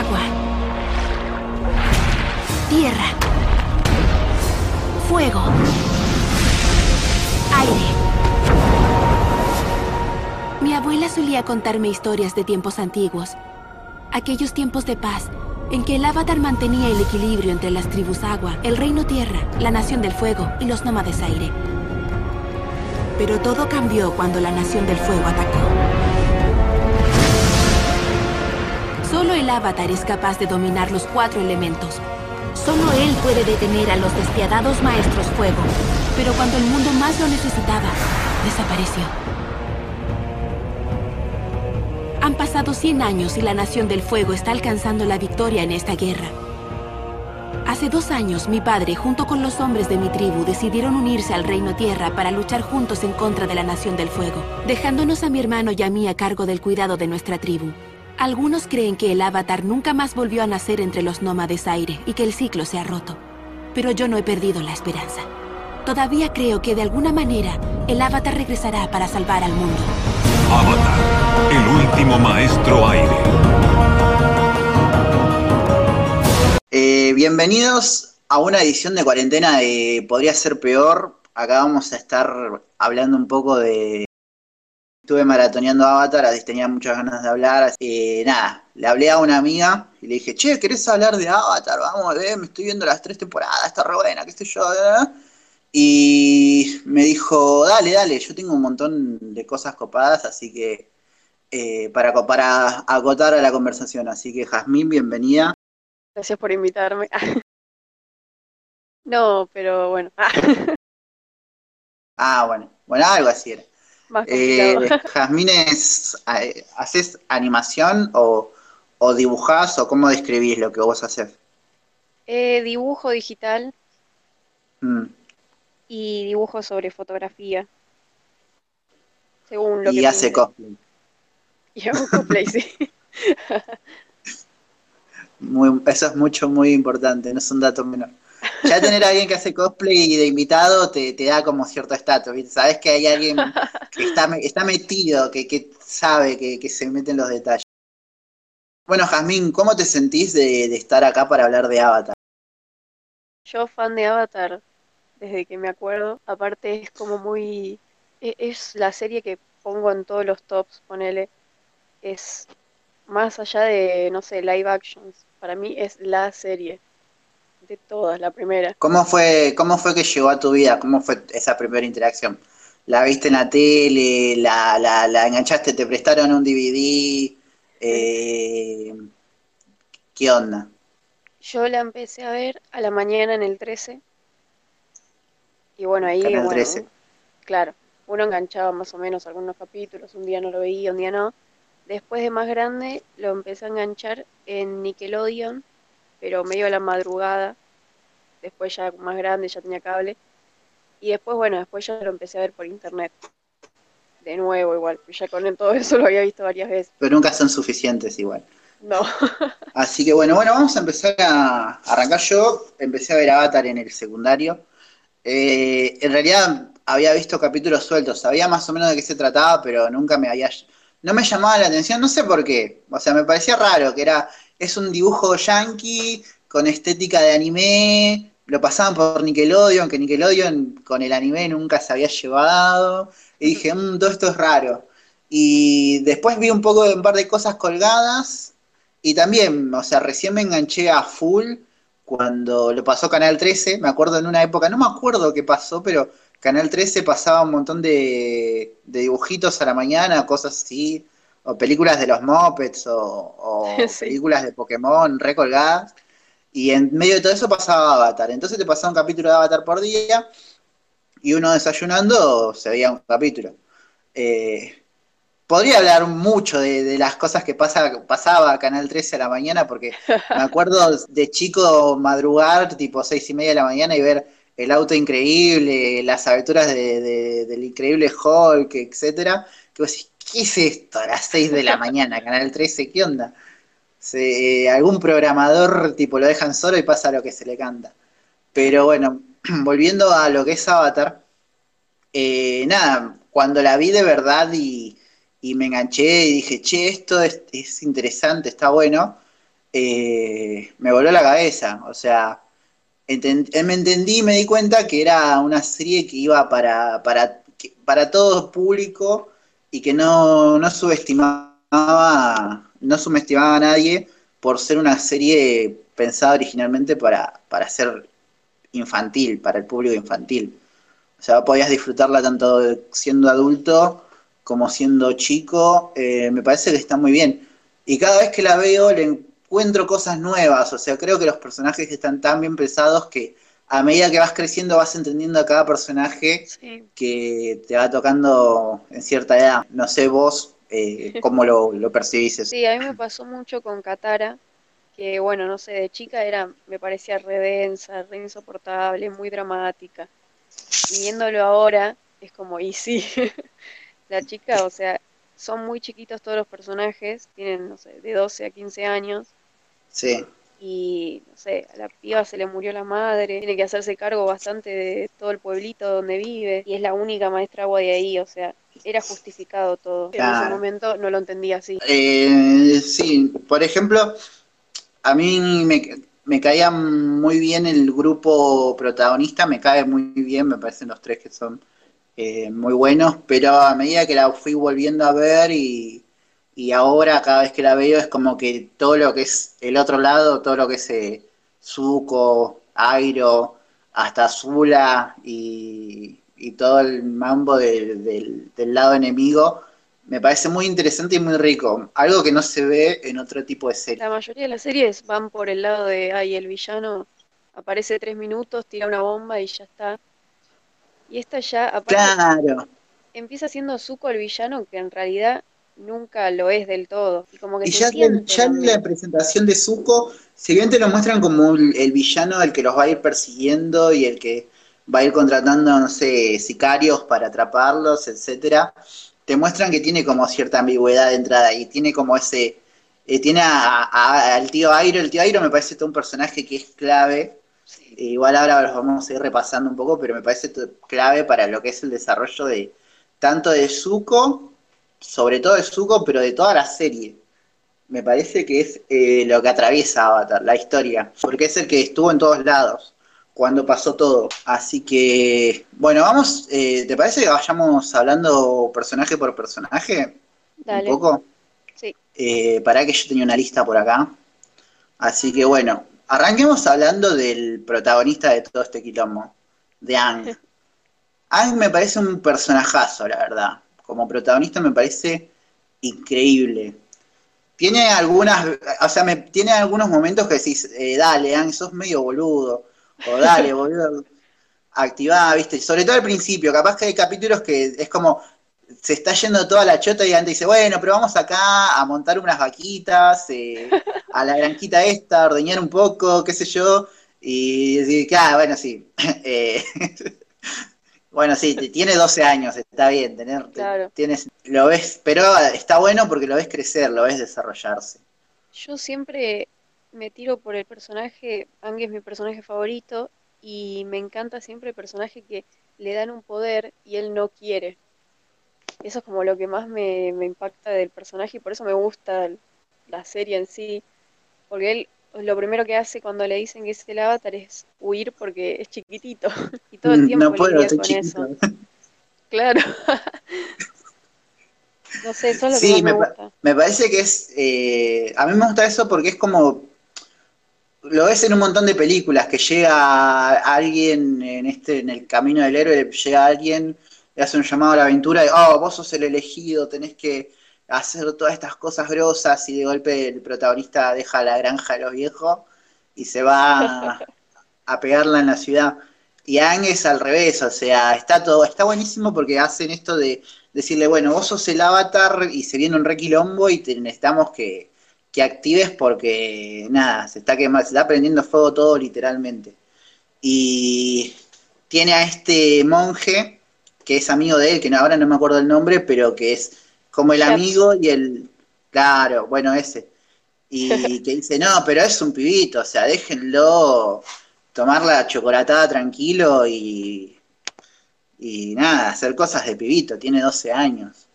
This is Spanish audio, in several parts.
Agua. Tierra. Fuego. Aire. Mi abuela solía contarme historias de tiempos antiguos. Aquellos tiempos de paz en que el avatar mantenía el equilibrio entre las tribus agua, el reino tierra, la nación del fuego y los nómades aire. Pero todo cambió cuando la nación del fuego atacó. Solo el avatar es capaz de dominar los cuatro elementos. Solo él puede detener a los despiadados maestros fuego. Pero cuando el mundo más lo necesitaba, desapareció. Han pasado 100 años y la Nación del Fuego está alcanzando la victoria en esta guerra. Hace dos años, mi padre, junto con los hombres de mi tribu, decidieron unirse al Reino Tierra para luchar juntos en contra de la Nación del Fuego, dejándonos a mi hermano y a mí a cargo del cuidado de nuestra tribu. Algunos creen que el avatar nunca más volvió a nacer entre los nómades aire y que el ciclo se ha roto. Pero yo no he perdido la esperanza. Todavía creo que de alguna manera el avatar regresará para salvar al mundo. Avatar, el último maestro aire. Eh, bienvenidos a una edición de cuarentena de Podría ser peor. Acá vamos a estar hablando un poco de... Estuve maratoneando Avatar, así tenía muchas ganas de hablar. Eh, nada, le hablé a una amiga y le dije, che, ¿querés hablar de Avatar? Vamos, ver, me estoy viendo las tres temporadas, está re buena, qué sé yo. Y me dijo, dale, dale, yo tengo un montón de cosas copadas, así que eh, para, para acotar a la conversación. Así que Jazmín, bienvenida. Gracias por invitarme. no, pero bueno. ah, bueno. Bueno, algo así era. Más Eh, es, eh, ¿haces animación o, o dibujás o cómo describís lo que vos haces? Eh, dibujo digital Mm. y dibujo sobre fotografía. Según lo Y que hace cosplay. Y hago cosplay, sí. Muy, eso es mucho, muy importante, no es un dato menor. Ya tener a alguien que hace cosplay de invitado te, te da como cierto estatus. Sabes que hay alguien que está, está metido, que, que sabe, que, que se mete en los detalles. Bueno, Jazmín, ¿cómo te sentís de, de estar acá para hablar de Avatar? Yo fan de Avatar desde que me acuerdo. Aparte es como muy... e- Es la serie que pongo en todos los tops, ponele. Es más allá de, no sé, live actions. Para mí es la serie de todas, la primera. ¿Cómo fue, cómo fue que llegó a tu vida? ¿Cómo fue esa primera interacción? ¿La viste en la tele? ¿La, la, la enganchaste? ¿Te prestaron un DVD? Eh, ¿qué onda? Yo la empecé a ver a la mañana en el 13. Y bueno, ahí, Canal bueno, 13. claro, uno enganchaba más o menos algunos capítulos, un día no lo veía, un día no. Después de más grande lo empecé a enganchar en Nickelodeon, pero medio a la madrugada. Después ya más grande, ya tenía cable. Y después, bueno, después ya lo empecé a ver por internet. De nuevo igual, ya con todo eso lo había visto varias veces. Pero nunca son suficientes igual. No, Así que bueno, bueno, vamos a empezar a arrancar yo. Empecé a ver Avatar en el secundario. Eh, en realidad había visto capítulos sueltos, sabía más o menos de qué se trataba, pero nunca me había... No me llamaba la atención, no sé por qué. O sea, me parecía raro que era... Es un dibujo yankee con estética de anime. Lo pasaban por Nickelodeon, que Nickelodeon con el anime nunca se había llevado. Y dije, "Mm, todo esto es raro. Y después vi un poco de un par de cosas colgadas. Y también, o sea, recién me enganché a full cuando lo pasó Canal 13. Me acuerdo en una época, no me acuerdo qué pasó, pero Canal 13 pasaba un montón de, de dibujitos a la mañana, cosas así, o películas de los Muppets, o, o Sí. películas de Pokémon recolgadas. Y en medio de todo eso pasaba Avatar. Entonces te pasaba un capítulo de Avatar por día, y uno desayunando se veía un capítulo. Eh, Podría hablar mucho de, de las cosas que pasa, pasaba a Canal 13 a la mañana, porque me acuerdo de chico madrugar, tipo seis y media de la mañana, y ver el auto increíble, las aventuras de- de- del increíble Hulk, etcétera. Que vos decís, ¿qué es esto a las 6 de la mañana, Canal 13? ¿Qué onda? Se- algún programador tipo lo dejan solo y pasa lo que se le canta. Pero bueno, volviendo a lo que es Avatar, eh, nada, cuando la vi de verdad y, me enganché y dije, che, esto es, es interesante, está bueno, eh, me voló la cabeza. O sea, me entendí y me di cuenta que era una serie que iba para, para, para todo público y que no, no subestimaba, no subestimaba a nadie por ser una serie pensada originalmente para, para ser infantil, para el público infantil. O sea, podías disfrutarla tanto siendo adulto como siendo chico. eh, me parece que está muy bien. Y cada vez que la veo le encuentro cosas nuevas. O sea, creo que los personajes están tan bien pensados que a medida que vas creciendo vas entendiendo a cada personaje Sí. que te va tocando en cierta edad. No sé vos eh, cómo lo, lo percibís eso. Sí, a mí me pasó mucho con Katara, que bueno, no sé, de chica era, me parecía re densa, re insoportable, muy dramática. Y viéndolo ahora, es como, y sí, la chica, o sea, son muy chiquitos todos los personajes, tienen, no sé, de 12 a 15 años, Sí. Y no sé, a la piba se le murió la madre, tiene que hacerse cargo bastante de todo el pueblito donde vive, y es la única maestra agua de ahí, o sea, era justificado todo. En ese momento no lo entendía así. Eh, sí, por ejemplo, a mí me, me caía muy bien el grupo protagonista, me cae muy bien, me parecen los tres que son eh, muy buenos, pero a medida que la fui volviendo a ver y, y ahora cada vez que la veo es como que todo lo que es el otro lado, todo lo que es eh, Zuko, Airo, hasta Zula y, y todo el mambo del- del- del lado enemigo, me parece muy interesante y muy rico. Algo que no se ve en otro tipo de serie. La mayoría de las series van por el lado de, ay, el villano aparece tres minutos, tira una bomba y ya está. Y esta ya, aparte, Claro. empieza siendo Zuko el villano, que en realidad nunca lo es del todo. Y como que Y ya, en la presentación de Zuko, si bien te lo muestran como el, el villano, el que los va a ir persiguiendo y el que va a ir contratando, no sé, sicarios para atraparlos, etcétera, te muestran que tiene como cierta ambigüedad de entrada y tiene como ese, eh, tiene a- a- al tío Airo, el tío Airo me parece todo un personaje que es clave, Sí. Eh, igual ahora los vamos a ir repasando un poco, pero me parece clave para lo que es el desarrollo de tanto de Zuko, sobre todo de Zuko, pero de toda la serie. Me parece que es eh, lo que atraviesa Avatar, la historia, porque es el que estuvo en todos lados cuando pasó todo. Así que, bueno, vamos, eh, ¿te parece que vayamos hablando personaje por personaje? Dale. Un poco. Sí. Eh, para que yo tenía una lista por acá. Así que bueno, arranquemos hablando del protagonista de todo este quilombo, de Ang. Ang me parece un personajazo, la verdad. Como protagonista me parece increíble. Tiene algunas, o sea, me, tiene algunos momentos que decís, eh, dale, Ang, sos medio boludo. O dale, boludo, activá, viste. Sobre todo al principio, capaz que hay capítulos que es como, se está yendo toda la chota y antes dice, bueno, pero vamos acá a montar unas vaquitas, eh, a la granjita esta, a ordeñar un poco, qué sé yo, y decir, ah, bueno, sí. Eh, bueno, sí, tiene 12 años, está bien, tener, te- Claro. tienes, lo ves, pero está bueno porque lo ves crecer, lo ves desarrollarse. Yo siempre me tiro por el personaje, Aang es mi personaje favorito, y me encanta siempre el personaje que le dan un poder y él no quiere. Eso es como lo que más me, me impacta del personaje y por eso me gusta la serie en sí, porque él lo primero que hace cuando le dicen que es el avatar es huir porque es chiquitito y todo el tiempo Mm, no puedo, lidia estoy con chiquito. eso. Claro. No sé, eso es lo que Sí, más me me gusta. Me parece que es. eh, a mí me gusta eso porque es como. Lo ves en un montón de películas, que llega alguien en este, en el camino del héroe, llega alguien, le hace un llamado a la aventura y, oh, vos sos el elegido, tenés que hacer todas estas cosas grosas, y de golpe el protagonista deja la granja de los viejos y se va a, a pegarla en la ciudad. Y Ang es al revés, o sea, está todo, está buenísimo porque hacen esto de decirle, bueno, vos sos el avatar y se viene un requilombo y te necesitamos que, que actives porque nada, se está quemando, se está prendiendo fuego todo literalmente. Y tiene a este monje que es amigo de él, que no- ahora no me acuerdo el nombre, pero que es como el amigo y el, claro, bueno, ese. Y que dice, no, pero es un pibito, o sea, déjenlo tomar la chocolatada tranquilo y, y nada, hacer cosas de pibito, tiene 12 años.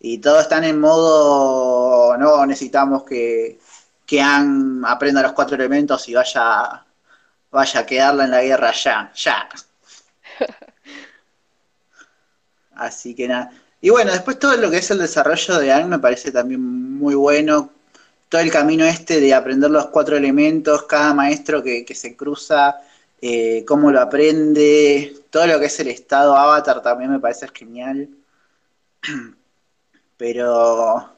Y todos están en modo, no, necesitamos que, que Han aprenda los cuatro elementos y vaya, vaya a quedarla en la guerra ya, ya. Así que nada. Y bueno, después todo lo que es el desarrollo de Ang me parece también muy bueno. Todo el camino este de aprender los cuatro elementos, cada maestro que, que se cruza, eh, cómo lo aprende, todo lo que es el estado avatar también me parece genial. Pero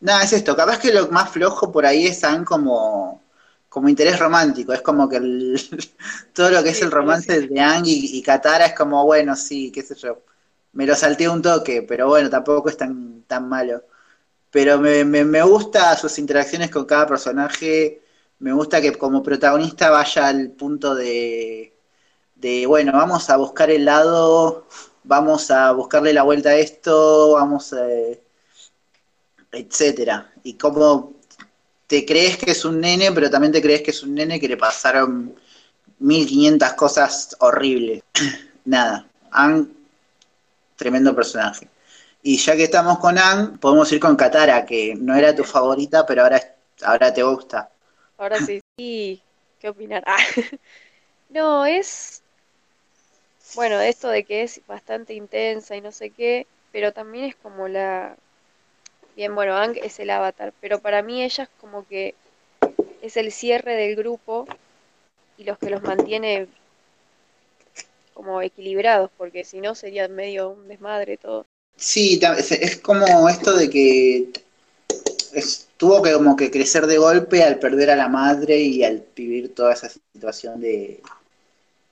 nada, es esto. Capaz que lo más flojo por ahí es como, como interés romántico. Es como que todo lo que es el romance de Ang y, Katara es como, bueno, sí, qué sé yo. Me lo salté un toque, pero bueno, tampoco es tan, tan malo. Pero me, me, me gusta sus interacciones con cada personaje me gusta que como protagonista vaya al punto de, de, bueno, vamos a buscar el lado, vamos a buscarle la vuelta a esto, vamos a, etcétera. Y como te crees que es un nene, pero también te crees que es un nene que le pasaron 1500 cosas horribles. Nada, Ang, tremendo personaje. Y ya que estamos con Ang, podemos ir con Katara, que no era tu favorita, pero ahora, ahora te gusta. Ahora sí, sí, ¿qué opinar? Ah. No, es, bueno, esto de que es bastante intensa y no sé qué, pero también es como la, bien, bueno, Ang es el avatar, pero para mí ella es como que es el cierre del grupo y los que los mantiene como equilibrados, porque si no sería medio un desmadre todo. Sí, es como esto de que tuvo que como que crecer de golpe al perder a la madre y al vivir toda esa situación de,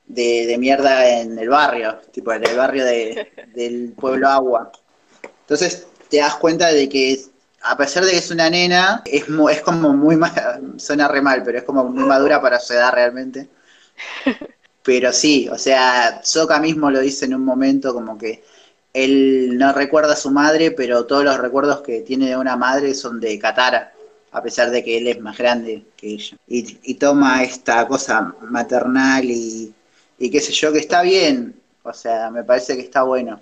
de, mierda en el barrio, tipo en el barrio del pueblo agua. Entonces te das cuenta de que a pesar de que es una nena, es, es como muy, suena re mal, pero es como muy madura para su edad realmente. Pero sí, o sea, Soka mismo lo dice en un momento como que él no recuerda a su madre, pero todos los recuerdos que tiene de una madre son de Katara, a pesar de que él es más grande que ella. Y, toma esta cosa maternal y, qué sé yo, que está bien, o sea, me parece que está bueno.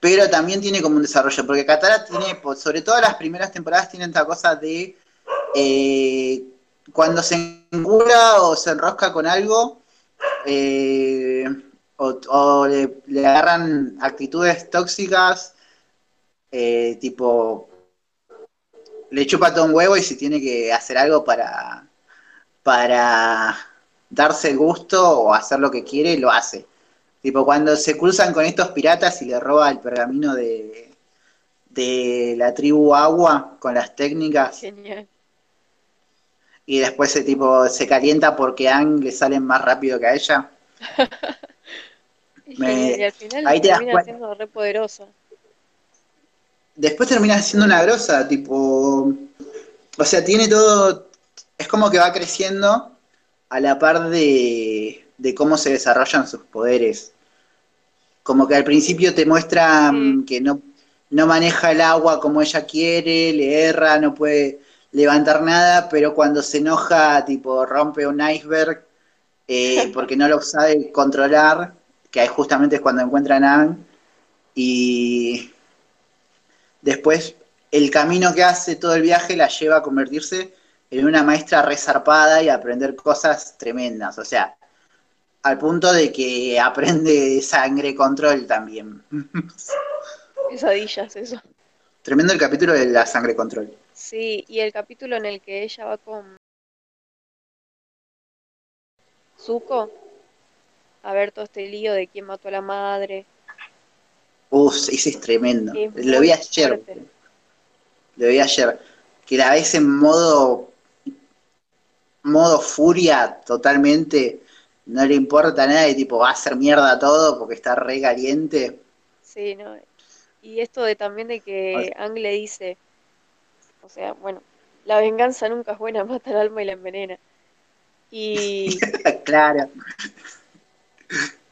Pero también tiene como un desarrollo, porque Katara tiene, sobre todo las primeras temporadas, tiene esta cosa de eh, cuando se engula o se enrosca con algo, eh, o, le, agarran actitudes tóxicas, eh, tipo, le chupa todo un huevo y si tiene que hacer algo para, para darse gusto o hacer lo que quiere, lo hace. Tipo, cuando se cruzan con estos piratas y le roba el pergamino de, de la tribu Agua con las técnicas. Genial. Y después ese tipo se calienta porque Ang le salen más rápido que a ella. y al final ahí termina siendo re poderosa. Después termina siendo una grosa, tipo. O sea, tiene todo. Es como que va creciendo a la par de, de cómo se desarrollan sus poderes. Como que al principio te muestra que no, no maneja el agua como ella quiere, le erra, no puede levantar nada, pero cuando se enoja, tipo, rompe un iceberg eh, porque no lo sabe controlar que justamente es cuando encuentran a Anne, y después el camino que hace todo el viaje la lleva a convertirse en una maestra resarpada y a aprender cosas tremendas, o sea, al punto de que aprende sangre control también. Pesadillas, eso. Tremendo el capítulo de la sangre control. Sí, y el capítulo en el que ella va con Zuko, a ver todo este lío de quién mató a la madre. Uf, ese es tremendo. lo vi ayer. Lo vi ayer. Que la ves en modo modo furia totalmente. No le importa nada y tipo va a hacer mierda todo porque está re caliente. Sí, no. Y esto de también de que Ang le dice, o sea, bueno, la venganza nunca es buena, mata el alma y la envenena. Y claro.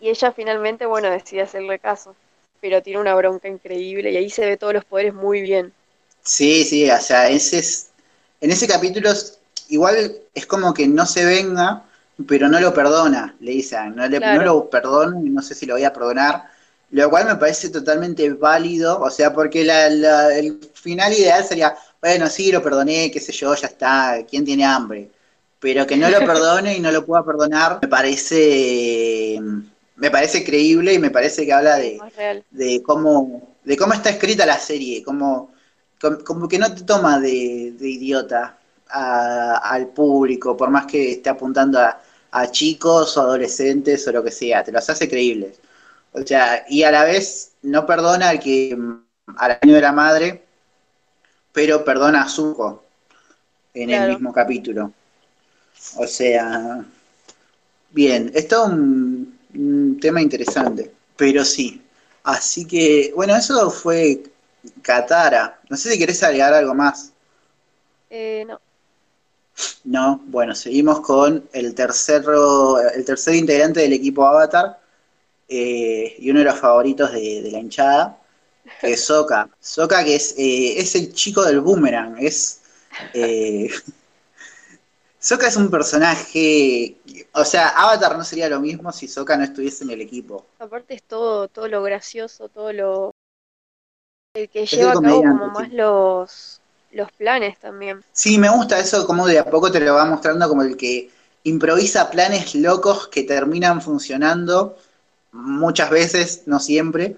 Y ella finalmente, bueno, decide hacerle caso, pero tiene una bronca increíble y ahí se ve todos los poderes muy bien. Sí, sí, o sea, ese es, en ese capítulo igual es como que no se venga, pero no lo perdona, le dicen, no, no lo perdono y no sé si lo voy a perdonar, lo cual me parece totalmente válido, o sea, porque el final ideal sería, bueno, sí, lo perdoné, qué sé yo, ya está, ¿quién tiene hambre? Pero que no lo perdone y no lo pueda perdonar, me parece, me parece creíble y me parece que habla de, de cómo, de cómo está escrita la serie, como, como, como que no te toma de, de idiota a- al público, por más que esté apuntando a, a chicos o adolescentes o lo que sea, te los hace creíbles. O sea, y a la vez no perdona al que al año de la madre, pero perdona a Zuko en Claro. el mismo capítulo. O sea, bien, esto es un, un tema interesante, pero sí. Así que, bueno, eso fue Katara. No sé si querés agregar algo más. Eh, no, No, bueno, seguimos con el tercero, el tercer integrante del equipo Avatar eh, y uno de los favoritos de, de la hinchada, es Sokka. Sokka que es, eh, es el chico del boomerang, es... eh, Sokka es un personaje, o sea, Avatar no sería lo mismo si Sokka no estuviese en el equipo. aparte es todo, todo lo gracioso, todo lo el que lleva a cabo como más los, los planes también. Sí, me gusta eso, como de a poco te lo va mostrando como el que improvisa planes locos que terminan funcionando muchas veces, no siempre,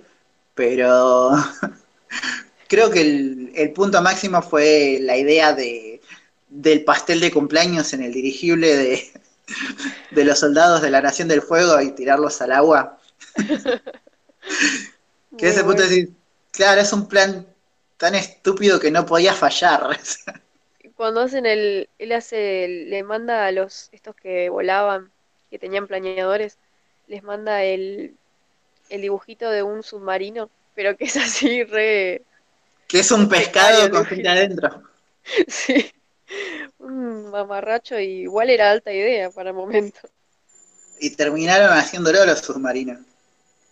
pero creo que el, el punto máximo fue la idea de, del pastel de cumpleaños en el dirigible de, de los soldados de la Nación del Fuego y tirarlos al agua. Que ese punto decir, claro, es un plan tan estúpido que no podía fallar. Cuando hacen el, él hace, le manda a los, estos que volaban, que tenían planeadores, les manda el, el dibujito de un submarino, pero que es así re, que es un pescado con gente adentro. sí, un mamarracho y igual era alta idea para el momento. Y terminaron haciéndolo los submarinos.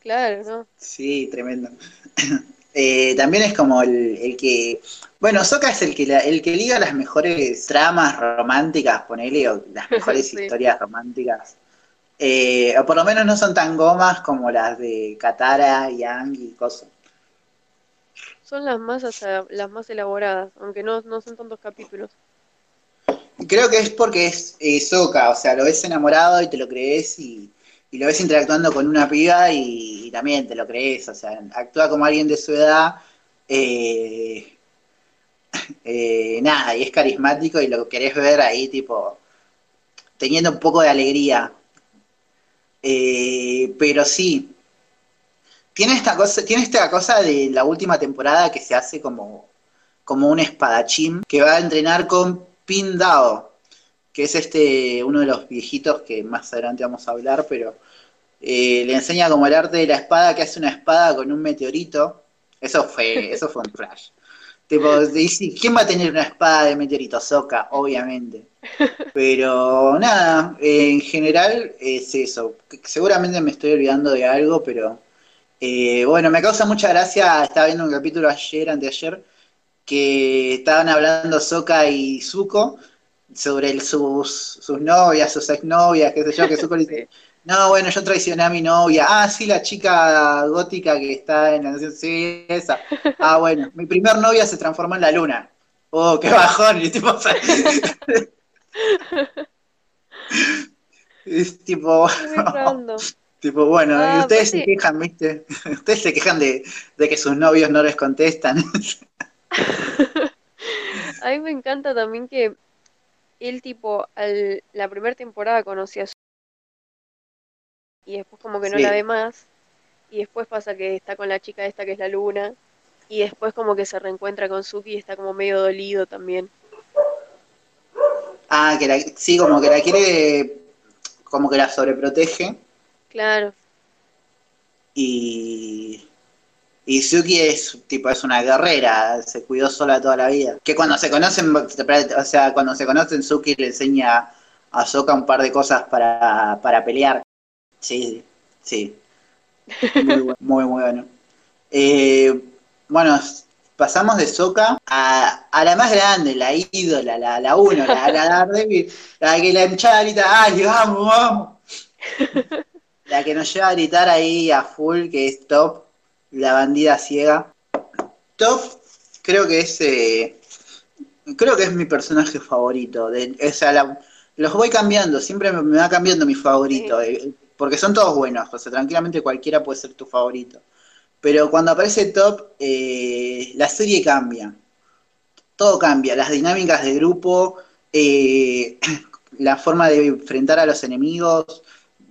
Claro, ¿no? Sí, tremendo. Eh, también es como el, el que. Bueno, Soka es el que, la- el que liga las mejores tramas románticas, ponele, o las mejores Sí. historias románticas. Eh, o por lo menos no son tan gomas como las de Katara, Yang y cosas. Son las más las más elaboradas, aunque no, no son tantos capítulos. Creo que es porque es eh, Sokka, o sea, lo ves enamorado y te lo crees y, y lo ves interactuando con una piba y, y también te lo crees, o sea, actúa como alguien de su edad, eh, eh, nada, y es carismático y lo querés ver ahí tipo teniendo un poco de alegría. Eh, pero sí, tiene esta cosa, tiene esta cosa de la última temporada que se hace como, como un espadachín que va a entrenar con Pin Dao, que es este uno de los viejitos que más adelante vamos a hablar, pero eh, le enseña como el arte de la espada, que hace una espada con un meteorito. Eso fue, eso fue un flash. Tipo, dice, ¿quién va a tener una espada de meteorito? Soca, obviamente. Pero nada, eh, en general es eso. Seguramente me estoy olvidando de algo, pero eh, bueno, me causa mucha gracia. Estaba viendo un capítulo ayer, anteayer, que estaban hablando Soka y Zuko sobre el- sus, sus novias, sus exnovias, qué sé yo, que Zuko le dice, no, bueno, yo traicioné a mi novia. Ah, sí, la chica gótica que está en la nación. Sí, esa. Ah, bueno, mi primer novia se transformó en la luna. Oh, qué bajón. Y tipo, es tipo, tipo, bueno, y Ah, ustedes se aparte- quejan, ¿viste? Ustedes se quejan de, de que sus novios no les contestan. A mí me encanta también que él tipo al, la primera temporada conocía a su y después como que no Sí. la ve más y después pasa que está con la chica esta que es la luna y después como que se reencuentra con Suki y está como medio dolido también. Ah, que la, sí, como que la quiere, como que la sobreprotege. Claro, Y, y Suki es tipo es una guerrera, se cuidó sola toda la vida. Que cuando se conocen, o sea, cuando se conocen Suki le enseña a Sokka un par de cosas para, para pelear. Sí, sí. Muy bueno, muy, muy bueno. Eh, bueno, pasamos de Sokka a, a la más grande, la ídola, la, la uno, la, la Daredevil, la que la hinchada grita, ¡ay, vamos, vamos! La que nos lleva a gritar ahí a full, que es Top, la bandida ciega. Top, creo que es, eh, creo que es mi personaje favorito. De, o sea, la- los voy cambiando, siempre me, me va cambiando mi favorito, porque son todos buenos, o sea, tranquilamente cualquiera puede ser tu favorito. Pero cuando aparece Top, eh, la serie cambia, todo cambia, las dinámicas de grupo, eh, la forma de enfrentar a los enemigos,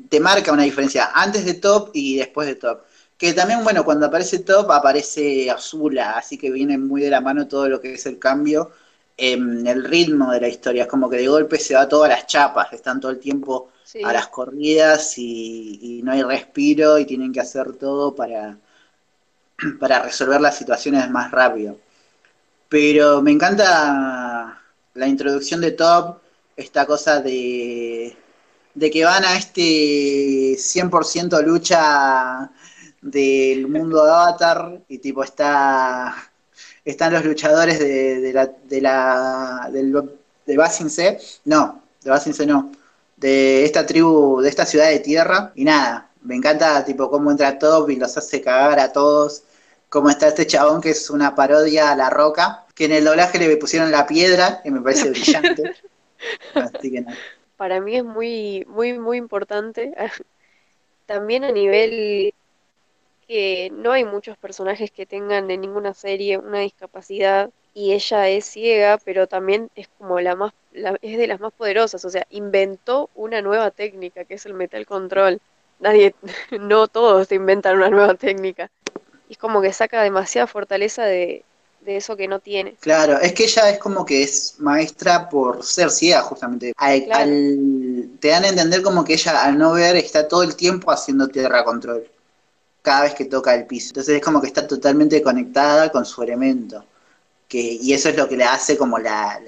te marca una diferencia antes de Top y después de Top. Que también, bueno, cuando aparece Top aparece Azula, así que viene muy de la mano todo lo que es el cambio el ritmo de la historia. Es como que de golpe se va todas las chapas, están todo el tiempo Sí. a las corridas y, y no hay respiro y tienen que hacer todo para, para resolver las situaciones más rápido. Pero me encanta la introducción de Top, esta cosa de, de que van a este 100% lucha del mundo de Avatar y tipo está están los luchadores de, de la de la del, de Basin C, no, de Basin C no, de esta tribu, de esta ciudad de tierra y nada, me encanta tipo cómo entra Top y los hace cagar a todos, cómo está este chabón que es una parodia a La Roca, que en el doblaje le pusieron la piedra, que me parece brillante. Así que nada. Para mí es muy, muy, muy importante. También a nivel que no hay muchos personajes que tengan en ninguna serie una discapacidad y ella es ciega, pero también es como la más, la- es de las más poderosas, o sea, inventó una nueva técnica que es el metal control. Nadie, no todos inventan una nueva técnica. Y es como que saca demasiada fortaleza de, de eso que no tiene. Claro, es que ella es como que es maestra por ser ciega, justamente. Al- Claro. al- te dan a entender como que ella, al no ver, está todo el tiempo haciendo tierra control. Cada vez que toca el piso. Entonces es como que está totalmente conectada con su elemento. Que, y eso es lo que la hace como la,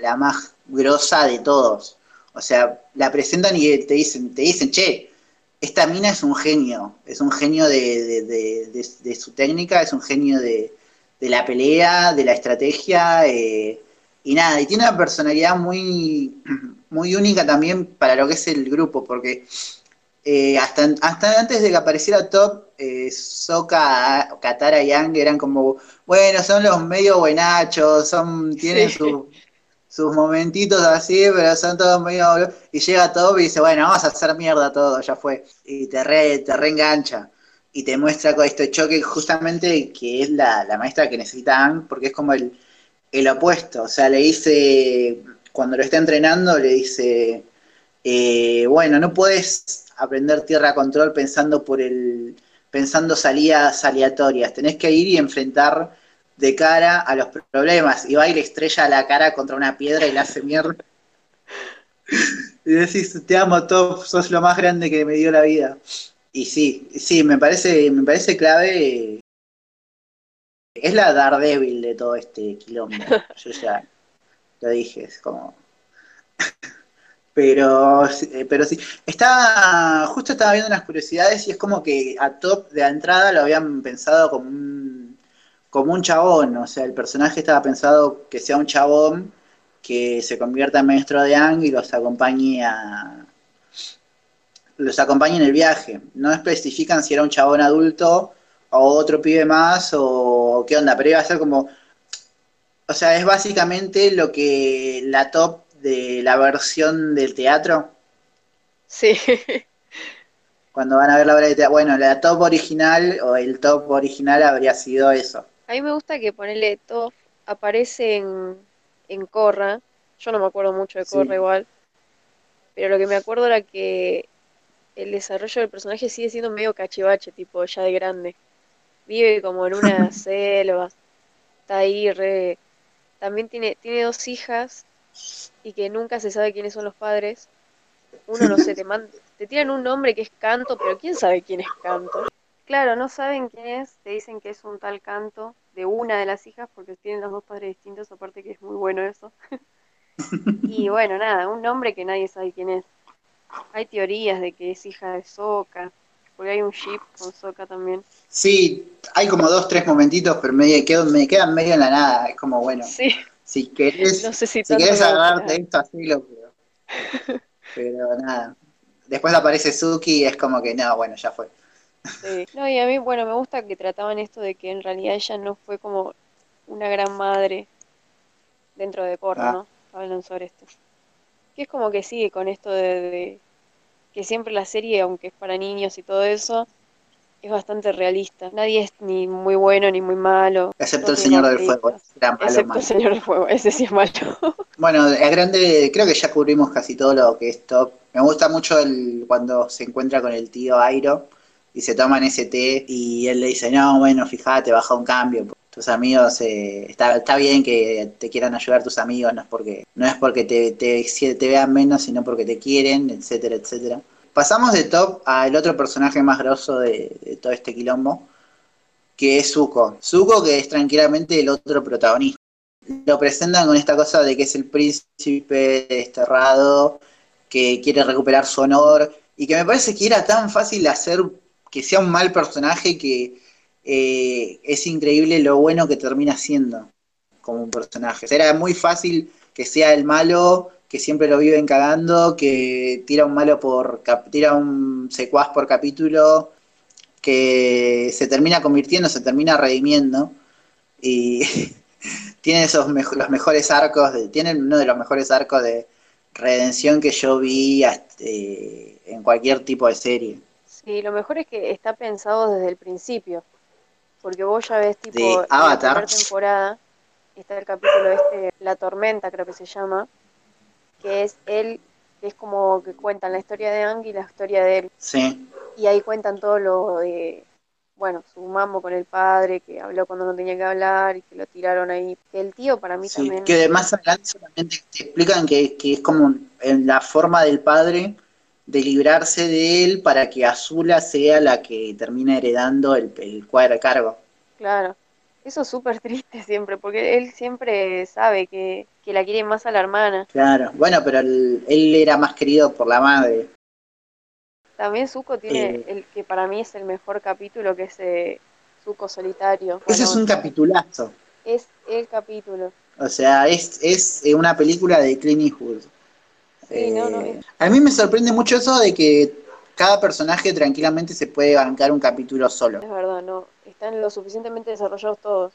la, más grosa de todos. O sea, la presentan y te dicen, te dicen, che, esta mina es un genio. Es un genio de, de- su técnica, es un genio de, de la pelea, de la estrategia, eh, y nada, y tiene una personalidad muy, muy única también para lo que es el grupo, porque eh, hasta, hasta antes de que apareciera Top, eh, Sokka, Katara y Yang eran como, bueno, son los medio buenachos, son, tienen Sí. su- sus momentitos así, pero son todos medio... Y llega Top y dice, bueno, vamos a hacer mierda todo, ya fue. Y te, re, te reengancha y te muestra con este choque justamente que es la, la maestra que necesita Aang, porque es como el, el opuesto. O sea, le dice, cuando lo está entrenando, le dice, eh, bueno, no puedes aprender tierra control pensando por el, pensando salidas aleatorias. Tenés que ir y enfrentar de cara a los problemas. Y va y le estrella la cara contra una piedra y la hace mierda. Y decís, te amo, Top, sos lo más grande que me dio la vida. Y sí, sí, me parece, me parece clave. Es la Daredevil de todo este quilombo. Yo ya lo dije, es como. Pero, eh, pero sí. Está, justo estaba viendo unas curiosidades y es como que a Top de entrada lo habían pensado como un, como un chabón. O sea, el personaje estaba pensado que sea un chabón que se convierta en maestro de Ang y los acompañe a, los acompañe en el viaje. No especifican si era un chabón adulto o otro pibe más o qué onda, pero iba a ser como. O sea, es básicamente lo que la top de la versión del teatro, Sí, cuando van a ver la obra de teatro. Bueno, la top original o el top original habría sido eso. a mí me gusta que ponerle Toph aparece en, en Korra. Yo no me acuerdo mucho de Sí. Korra igual, pero lo que me acuerdo era que el desarrollo del personaje sigue siendo medio cachivache, tipo ya de grande. Vive como en una selva, está ahí re... También tiene, tiene dos hijas y que nunca se sabe quiénes son los padres. Uno no sé, te man- te tiran un nombre que es Canto, pero ¿quién sabe quién es Canto? Claro, no saben quién es, te dicen que es un tal Canto de una de las hijas porque tienen los dos padres distintos, aparte que es muy bueno eso. Y bueno, nada, un nombre que nadie sabe quién es. Hay teorías de que es hija de Sokka, porque hay un ship con Sokka también. Sí, hay como dos, tres momentitos, pero me, quedo, me quedan medio en la nada. Es como, bueno, Sí, si querés, no sé si si querés agarrarte esto, hacelo, pero, pero nada. Después aparece Suki y es como que, no, bueno, ya fue. Sí. No, y a mí, bueno, me gusta que trataban esto de que en realidad ella no fue como una gran madre, dentro de Korra, Ah. ¿no? Hablan sobre esto. Que es como que sigue con esto de, de que siempre la serie, aunque es para niños y todo eso, es bastante realista. Nadie es ni muy bueno ni muy malo. Excepto el Señor del. Fuego. Era malo, Excepto malo. el Señor del Fuego, ese sí es malo. Bueno, es grande, creo que ya cubrimos casi todo lo que es top. Me gusta mucho el cuando se encuentra con el tío Airo y se toman ese té y él le dice, no, bueno, fíjate, baja un cambio. Tus amigos, eh, está, está bien que te quieran ayudar tus amigos, no es porque, no es porque te, te, te vean menos, sino porque te quieren, etcétera, etcétera. Pasamos de top al otro personaje más grosso de, todo este quilombo, que es Zuko. Zuko, que es tranquilamente el otro protagonista lo presentan con esta cosa de que es el príncipe desterrado, que quiere recuperar su honor, y que me parece que era tan fácil hacer que sea un mal personaje que eh, es increíble lo bueno que termina siendo como un personaje. O era muy fácil que sea el malo, que siempre lo viven cagando, que tira un malo por cap- tira un secuaz por capítulo, que se termina convirtiendo, se termina redimiendo. Y tiene esos los mejores arcos, de, tienen uno de los mejores arcos de redención que yo vi hasta, eh, en cualquier tipo de serie. Sí, lo mejor es que está pensado desde el principio. Porque vos ya ves, tipo, De en la Avatar. primera temporada, está el capítulo este, La Tormenta, creo que se llama, que es él, que es como que cuentan la historia de Ang y la historia de él. Sí, Y ahí cuentan todo lo de, bueno, su mambo con el padre, que habló cuando no tenía que hablar y que lo tiraron ahí. Que el tío para mí sí. también. Que más adelante solamente te explican que, que es como en la forma del padre de librarse de él para que Azula sea la que termina heredando el, el cuadro cargo. Claro. Eso es súper triste siempre, porque él siempre sabe que, que la quiere más a la hermana. Claro, bueno, pero el- él era más querido por la madre. También Zuko tiene Eh. el que para mí es el mejor capítulo, que es eh, Zuko solitario. Ese Bueno, es un capitulazo. es el capítulo. O sea, es, es eh, una película de Clint Eastwood. Sí, no, no, Eh, es- a mí me sorprende mucho eso de que cada personaje tranquilamente se puede bancar un capítulo solo. Es verdad, no. Están lo suficientemente desarrollados todos.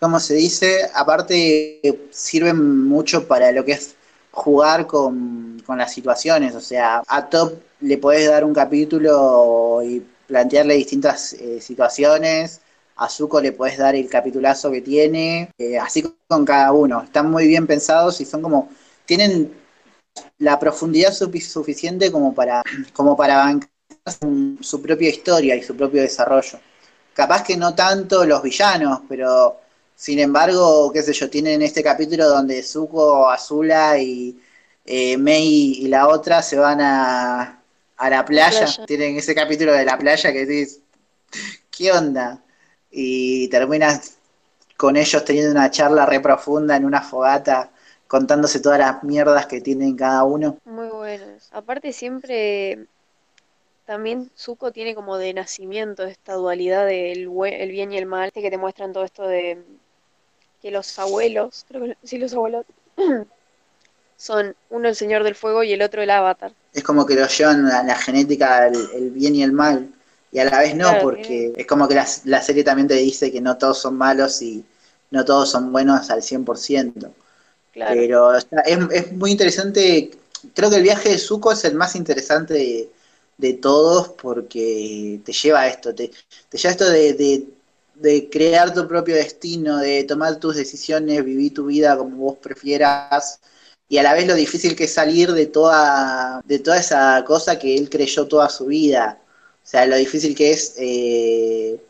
Como se dice, aparte sirven mucho para lo que es jugar con, con las situaciones. O sea, a Top le podés dar un capítulo y plantearle distintas eh, situaciones. A Zuko le podés dar el capitulazo que tiene. eh, así con cada uno. Están muy bien pensados y son como. Tienen la profundidad sufi- suficiente como para, como para bancar su, su propia historia y su propio desarrollo. Capaz que no tanto los villanos, pero sin embargo, qué sé yo, tienen este capítulo donde Zuko, Azula y eh, Mei y la otra se van a, a la playa. playa. Tienen ese capítulo de la playa que dices, ¿qué onda? Y terminas con ellos teniendo una charla re profunda en una fogata, contándose todas las mierdas que tienen cada uno. Muy buenos. Aparte siempre también Zuko tiene como de nacimiento esta dualidad del el bien y el mal, que te muestran todo esto de que los abuelos, creo que sí los abuelos son uno el Señor del Fuego y el otro el Avatar. Es como que lo llevan a la genética el, el bien y el mal. Y a la vez no, Claro, porque es como que la, la serie también te dice que no todos son malos y no todos son buenos al 100%. Pero está- es, es muy interesante. Creo que el viaje de Zuko es el más interesante de, de todos porque te lleva a esto. Te, lleva a esto de, de- de crear tu propio destino, de tomar tus decisiones, vivir tu vida como vos prefieras. Y a la vez lo difícil que es salir de toda, de toda esa cosa que él creyó toda su vida. O sea, lo difícil que es eh,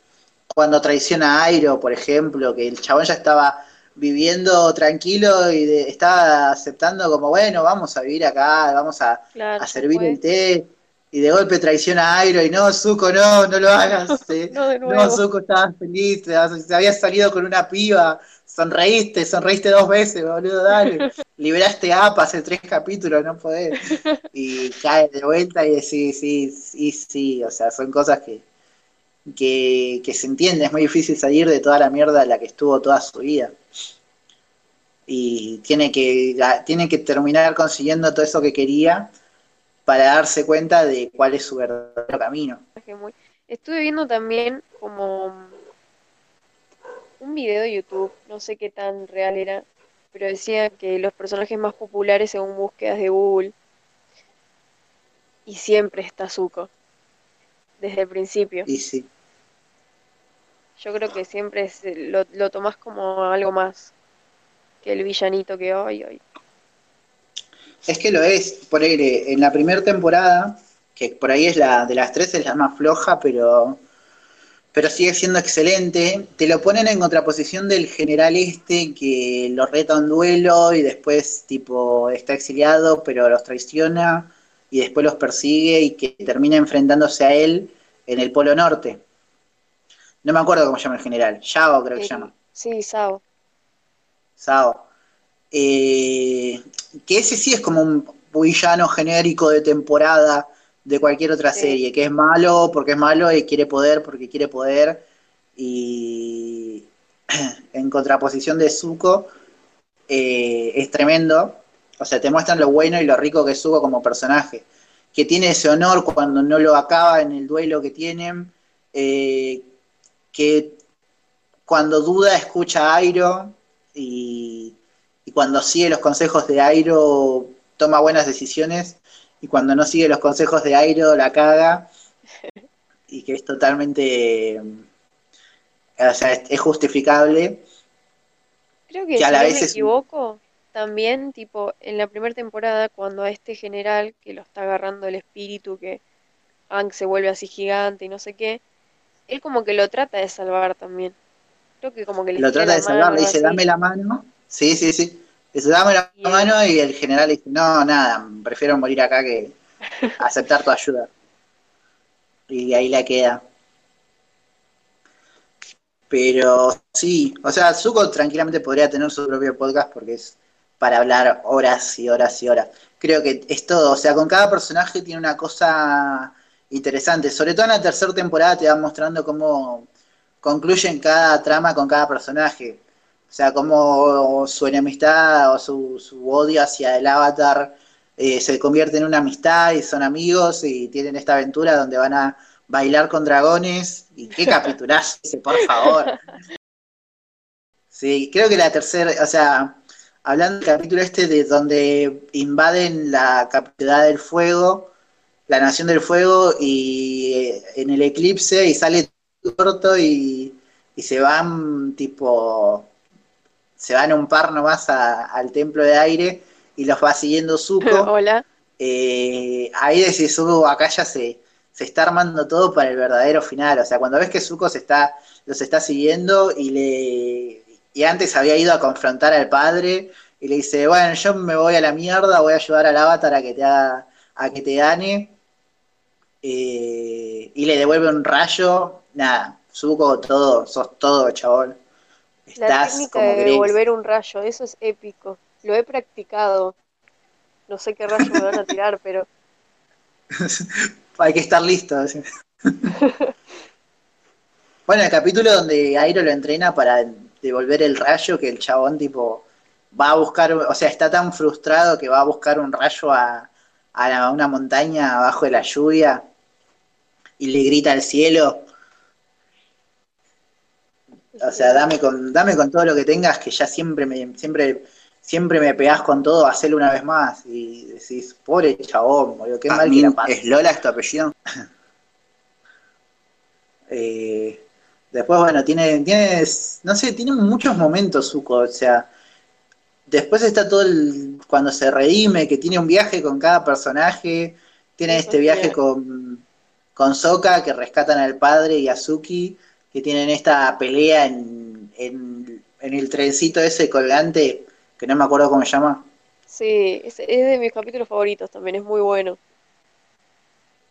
cuando traiciona a Airo, por ejemplo, que el chabón ya estaba viviendo tranquilo y de- estaba aceptando como, bueno, vamos a vivir acá, vamos a, Claro, a servir el té, y de golpe traiciona a Airo y no, Zuko, no, no lo hagas. eh. No, de No. Zuko estaba feliz, te, te habías salido con una piba, sonreíste, sonreíste dos veces, boludo, dale. Liberaste a APA hace tres capítulos, no podés. Y cae de vuelta y decís, sí, sí, sí, o sea, son cosas que, que, que se entiende, es muy difícil salir de toda la mierda en la que estuvo toda su vida. Y tiene que, tiene que terminar consiguiendo todo eso que quería para darse cuenta de cuál es su verdadero camino. Estuve viendo también como un video de YouTube, no sé qué tan real era, pero decía que los personajes más populares según búsquedas de Google. Y siempre está Zuko. Desde el principio. Y sí. Yo creo que siempre es- lo, lo tomás como algo más que el villanito que hoy, hoy. Es que lo es, por ahí, en la primera temporada, que por ahí es la de las tres es la más floja, pero, pero sigue siendo excelente. Te lo ponen en contraposición del general este que lo reta un duelo y después tipo está exiliado, pero los traiciona y después los persigue y que termina enfrentándose a él en el Polo Norte. No me acuerdo cómo se llama el general, Yao creo que se llama. Sí, Sao. Sao. Eh, que ese sí es como un villano genérico de temporada de cualquier otra Sí. serie, que es malo porque es malo y quiere poder porque quiere poder. Y en contraposición de Zuko, eh, es tremendo. O sea, te muestran lo bueno y lo rico que es Zuko como personaje. Que tiene ese honor cuando no lo acaba en el duelo que tienen. eh, que cuando duda escucha a Airo y, y cuando sigue los consejos de Airo toma buenas decisiones y cuando no sigue los consejos de Airo la caga y que es totalmente o sea, es, es justificable. Creo que Que a si la no vez me es equivoco, también, tipo, en la primera temporada, cuando a este general que lo está agarrando el espíritu, que Aang se vuelve así gigante y no sé qué, él como que lo trata de salvar también. Creo que como que le lo trata de salvar, mano, le dice así. dame la mano sí, sí, sí le dice dame la Y él- mano y el general dice no, nada, prefiero morir acá que aceptar tu ayuda y ahí la queda Pero sí, o sea, Zuko tranquilamente podría tener su propio podcast porque es para hablar horas y horas y horas. Creo que es todo, o sea, con cada personaje tiene una cosa interesante. Sobre todo en la tercera temporada te van mostrando cómo concluyen cada trama con cada personaje. O sea, cómo su enemistad o su, su odio hacia el avatar eh, se convierte en una amistad y son amigos y tienen esta aventura donde van a bailar con dragones. Y qué capitulazo ese, por favor. Sí, creo que la tercera, o sea, hablando del capítulo este de donde invaden la capital del fuego, la nación del fuego, y eh, en el eclipse, y sale corto y, y se van tipo, se van un par nomás a- al templo de aire y los va siguiendo Zuko. Hola. Eh, ahí decís, Zuko, acá ya se, se está armando todo para el verdadero final. O sea, cuando ves que Zuko se está, los está siguiendo y le y antes había ido a confrontar al padre y le dice, bueno, yo me voy a la mierda, voy a ayudar al avatar a que te haga, a que te gane. Eh, y le devuelve un rayo, nada, Zuko, todo, sos todo, chabón. La Estás técnica como de devolver un rayo, eso es épico. Lo he practicado. No sé qué rayo me van a tirar, pero Hay que estar listo. bueno, el capítulo donde Airo lo entrena para devolver el rayo, que el chabón tipo va a buscar, o sea, está tan frustrado que va a buscar un rayo a, la- a una montaña abajo de la lluvia y le grita al cielo. O sea, dame con, dame con todo lo que tengas, que ya siempre me, siempre, siempre me pegás con todo, hacelo una vez más. Y decís, pobre chabón, boludo, qué mal que la pasa. ¿Es Lola es tu apellido? Eh, después, bueno, tiene, tiene, no sé, tiene muchos momentos, Zuko, o sea, después está todo el, cuando se redime, que tiene un viaje con cada personaje, tiene Eso este es viaje con, con Sokka, que rescatan al padre y a Suki, que tienen esta pelea en, en, en el trencito ese colgante, que no me acuerdo cómo se llama. sí, es, es de mis capítulos favoritos también, es muy bueno.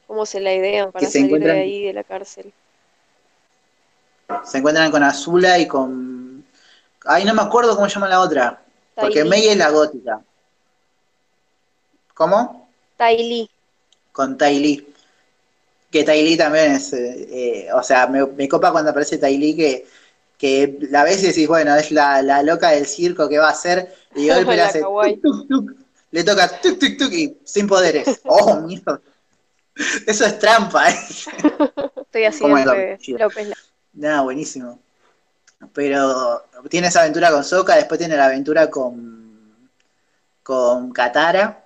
Cómo se la idean para Que se salir de ahí, de la cárcel. Se encuentran con Azula y con... Ay, no me acuerdo cómo se llama la otra, porque. Mei es la gótica. ¿Cómo? Tai Li. con Tai Lee. Que Tai Lee también es, eh, eh, o sea, me, me copa cuando aparece Tai Lee que, que la ves y decís, bueno, es la, la loca del circo que va a hacer, y de golpe le hace le toca tuk, tuk, tuk, y sin poderes. Oh, mierda. Eso es trampa, ¿eh? Estoy así ¿Cómo de es López. Nada, buenísimo. Pero tiene esa aventura con Sokka, después tiene la aventura con, con Katara,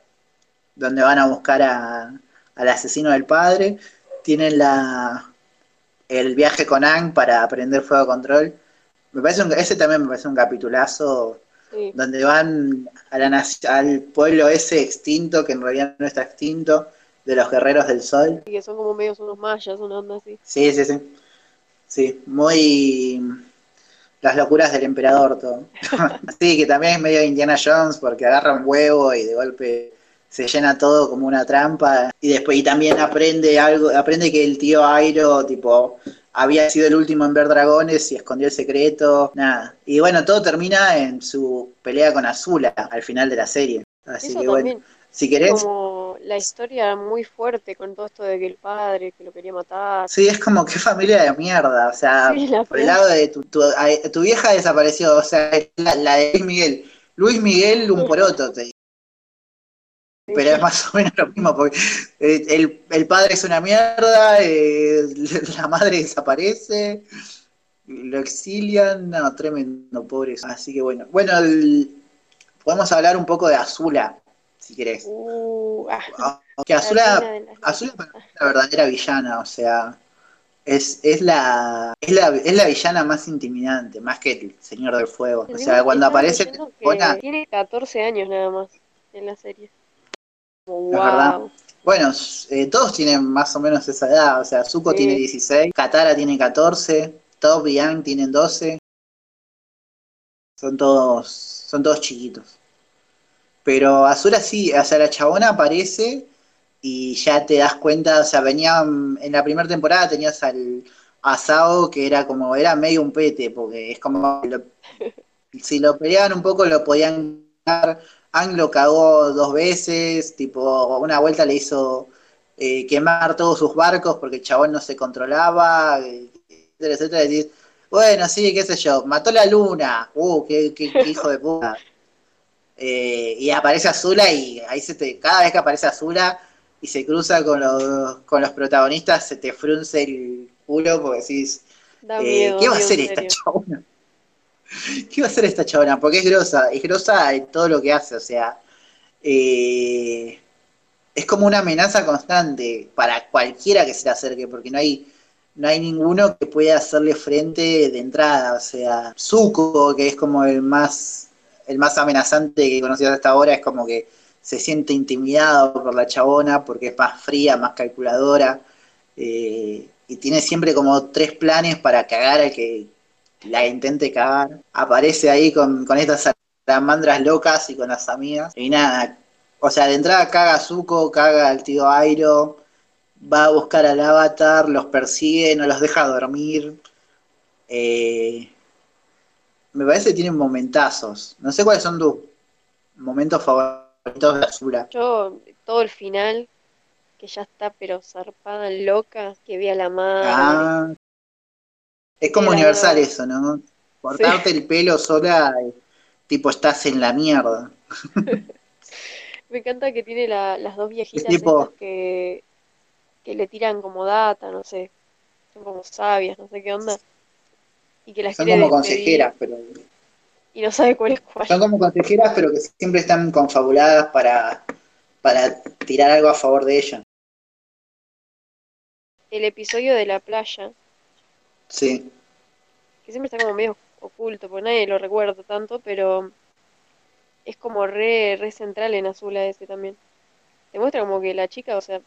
donde van a buscar a, al asesino del padre. Tienen la, el viaje con Ang para aprender fuego control. Me parece un- ese también me parece un capitulazo Sí. donde van a la al pueblo ese extinto, que en realidad no está extinto, de los guerreros del sol. Y que son como medios unos mayas, una onda así. Sí, sí, sí. Sí, muy las locuras del emperador todo. sí, que también es medio Indiana Jones porque agarra un huevo y de golpe se llena todo como una trampa y después y también aprende algo, aprende que el tío Airo tipo había sido el último en ver dragones y escondió el secreto, nada. Y bueno, todo termina en su pelea con Azula al final de la serie. Así Eso que bueno, si querés, como la historia muy fuerte con todo esto de que el padre que lo quería matar. sí, es como que familia de mierda, o sea, Sí, la por el lado de tu, tu, tu vieja desapareció, o sea, la, la de Luis Miguel. Luis Miguel, un poroto, te. Pero es más o menos lo mismo, porque eh, el, el padre es una mierda, eh, la madre desaparece, lo exilian, no, tremendo, pobre. Así que bueno, bueno, el- podemos hablar un poco de Azula, si querés. Uh, ah, Que la Azula, las Azula es la verdadera villana, o sea, es, es, la, es, la, es la villana más intimidante, más que el Señor del Fuego. O sea, cuando aparece que Tiene 14 años nada más en la serie. Como, Es verdad. wow. bueno, eh, todos tienen más o menos esa edad, o sea, Zuko Sí. tiene 16, Katara tiene 14, Top y Yang tienen 12. Son todos, son todos chiquitos. Pero Azula sí, o sea, la chabona aparece y ya te das cuenta, o sea, venían, en la primera temporada tenías al a Sao que era como, era medio un pete, porque es como, lo- si lo peleaban un poco lo podían ganar. Ang lo cagó dos veces, tipo, una vuelta le hizo eh, quemar todos sus barcos porque el chabón no se controlaba, etcétera, etcétera, y decís, bueno, sí, qué sé yo, mató la luna, uh, qué, qué- qué hijo de puta. Eh, y aparece Azula y ahí se te, cada vez que aparece Azula y se cruza con los, con los protagonistas, se te frunce el culo porque decís, eh, miedo. ¿qué va a hacer esta chabona? ¿Qué va a hacer esta chabona? Porque es grosa, es grosa en todo lo que hace, o sea, eh, es como una amenaza constante para cualquiera que se le acerque, porque no hay, no hay ninguno que pueda hacerle frente de entrada, o sea, Zuko, que es como el más, el más amenazante que conocido hasta ahora, es como que se siente intimidado por la chabona porque es más fría, más calculadora, eh, y tiene siempre como tres planes para cagar al que la intente cagar. Aparece ahí con, con estas salamandras locas y con las amigas. Y nada, o sea, de entrada caga a Zuko, caga al tío Airo, va a buscar al avatar, los persigue, no los deja dormir. Eh, me parece que tienen momentazos. No sé cuáles son tus momentos favoritos de Azula. Yo, todo el final, que ya está pero zarpada, loca, que ve a la madre. Ah, es como universal eso, ¿no? Cortarte el pelo sola, eh, tipo estás en la mierda. Me encanta que tiene la- las dos viejitas tipo- que, que le tiran como data, no sé. Son como sabias, no sé qué onda. Y que las Son como consejeras, pero Y no sabe cuál es cuál. son como consejeras, pero que siempre están confabuladas para, para tirar algo a favor de ella. El episodio de la playa, Sí. que siempre está como medio oculto, porque nadie lo recuerda tanto, pero es como re, re central en Azula ese también. Te muestra como que la chica, o sea,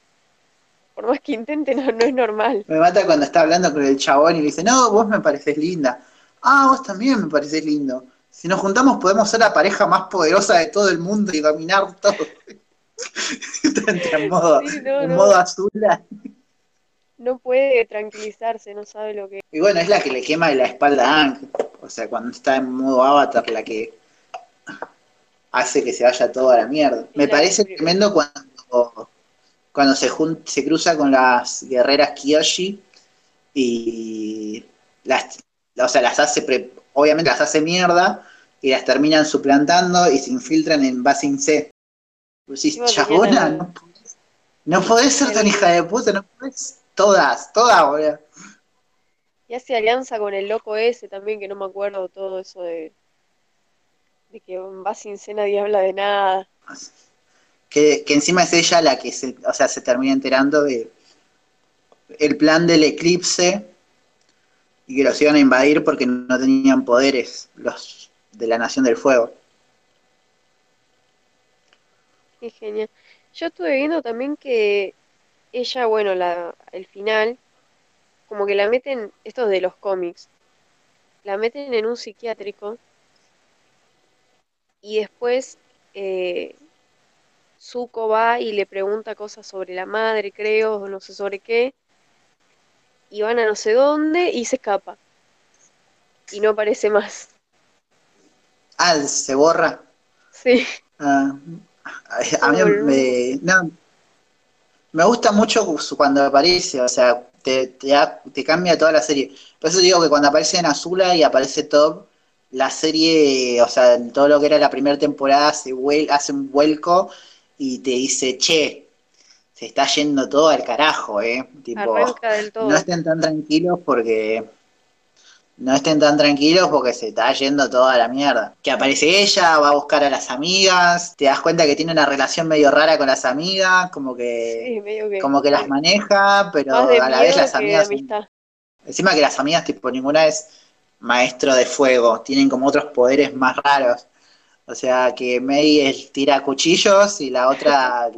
por más que intente, no, no es normal. Me mata cuando está hablando con el chabón y le dice, no, vos me pareces linda. Ah, vos también me pareces lindo. Si nos juntamos podemos ser la pareja más poderosa de todo el mundo y dominar todo. Entra en modo, Sí, no, en no. modo azula. No puede tranquilizarse, no sabe lo que Y bueno, es la que le quema la espalda a Ang. O sea, cuando está en modo avatar, la que hace que se vaya todo a la mierda. Me la- parece tremendo cuando, cuando se, jun- se cruza con las guerreras Kyoshi y las, o sea, las hace, pre- obviamente las hace mierda y las terminan suplantando y se infiltran en Basin C. Decís, tenían chabona, no podés, no podés ser tan hija de puta, no podés. Todas, todas, boludo. Y hace alianza con el loco ese también, que no me acuerdo todo eso de, de que va sin cena y habla de nada. Que, que encima es ella la que se, o sea, se termina enterando de el plan del eclipse y que los iban a invadir porque no tenían poderes los de la Nación del Fuego. Qué genial. Yo estuve viendo también que ella, bueno, la, el final, como que la meten, esto es de los cómics, la meten en un psiquiátrico y después eh, Zuko va y le pregunta cosas sobre la madre, creo, o no sé sobre qué, y van a no sé dónde y se escapa. Y no aparece más. Ah, se borra. Sí. Ah, a mí me, no, me gusta mucho cuando aparece, o sea, te, te, te, cambia toda la serie. Por eso digo que cuando aparece en Azula y aparece Top, la serie, o sea, todo lo que era la primera temporada se hace un vuelco y te dice, che, se está yendo todo al carajo, ¿eh? Tipo, no estén tan tranquilos porque no estén tan tranquilos porque se está yendo toda la mierda. Que aparece ella, va a buscar a las amigas, te das cuenta que tiene una relación medio rara con las amigas, como que, como que las maneja, pero a la vez las amigas. encima que las amigas, tipo, ninguna es maestro de fuego, tienen como otros poderes más raros. O sea, que May tira cuchillos y la otra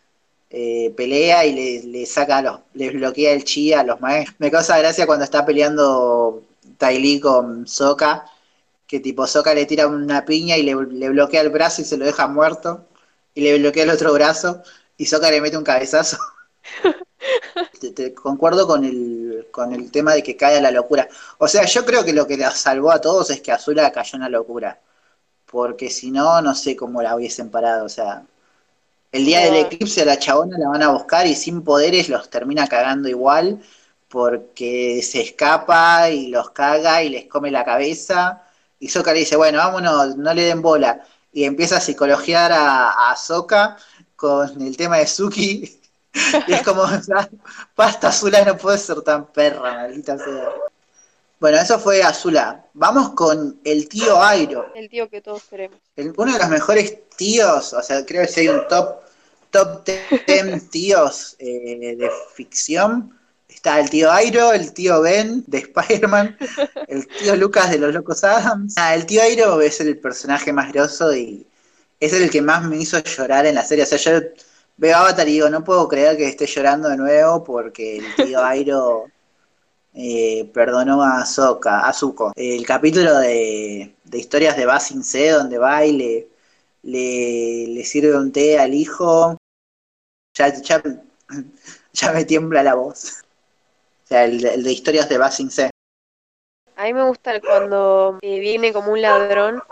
eh, pelea y le, le, saca los, le bloquea el chi a los maestros. Me causa gracia cuando está peleando Ty con Soka, que tipo Soka le tira una piña y le, bloquea el brazo y se lo deja muerto, y le bloquea el otro brazo, y Soka le mete un cabezazo. te, concuerdo con el, con el tema de que cae a la locura. O sea, yo creo que lo que la salvó a todos es que Azula cayó en la locura. Porque si no, no sé cómo la hubiesen parado. O sea, el día del eclipse a la chabona la van a buscar y sin poderes los termina cagando igual porque se escapa y los caga y les come la cabeza. Y Soka le dice, bueno, vámonos, no le den bola. Y empieza a psicologiar a, a Soka con el tema de Suki. y es como, pasta Azula no puede ser tan perra, maldita sea. Bueno, eso fue Azula. Vamos con el tío Airo. El tío que todos queremos. uno de los mejores tíos, o sea, creo que hay un top, top 10 tíos eh, de ficción Está el tío Airo, el tío Ben de Spider-Man, el tío Lucas de los Locos Adams. Ah, el tío Airo es el personaje más grosso y es el que más me hizo llorar en la serie. O sea, yo veo Avatar y digo, no puedo creer que esté llorando de nuevo porque el tío Airo eh, perdonó a Soka, a Zuko. El capítulo de, historias de Basin C, donde va y le, le, sirve un té al hijo, ya, ya me tiembla la voz sea, el, de historias de Basing C. A mí me gusta cuando eh, viene como un ladrón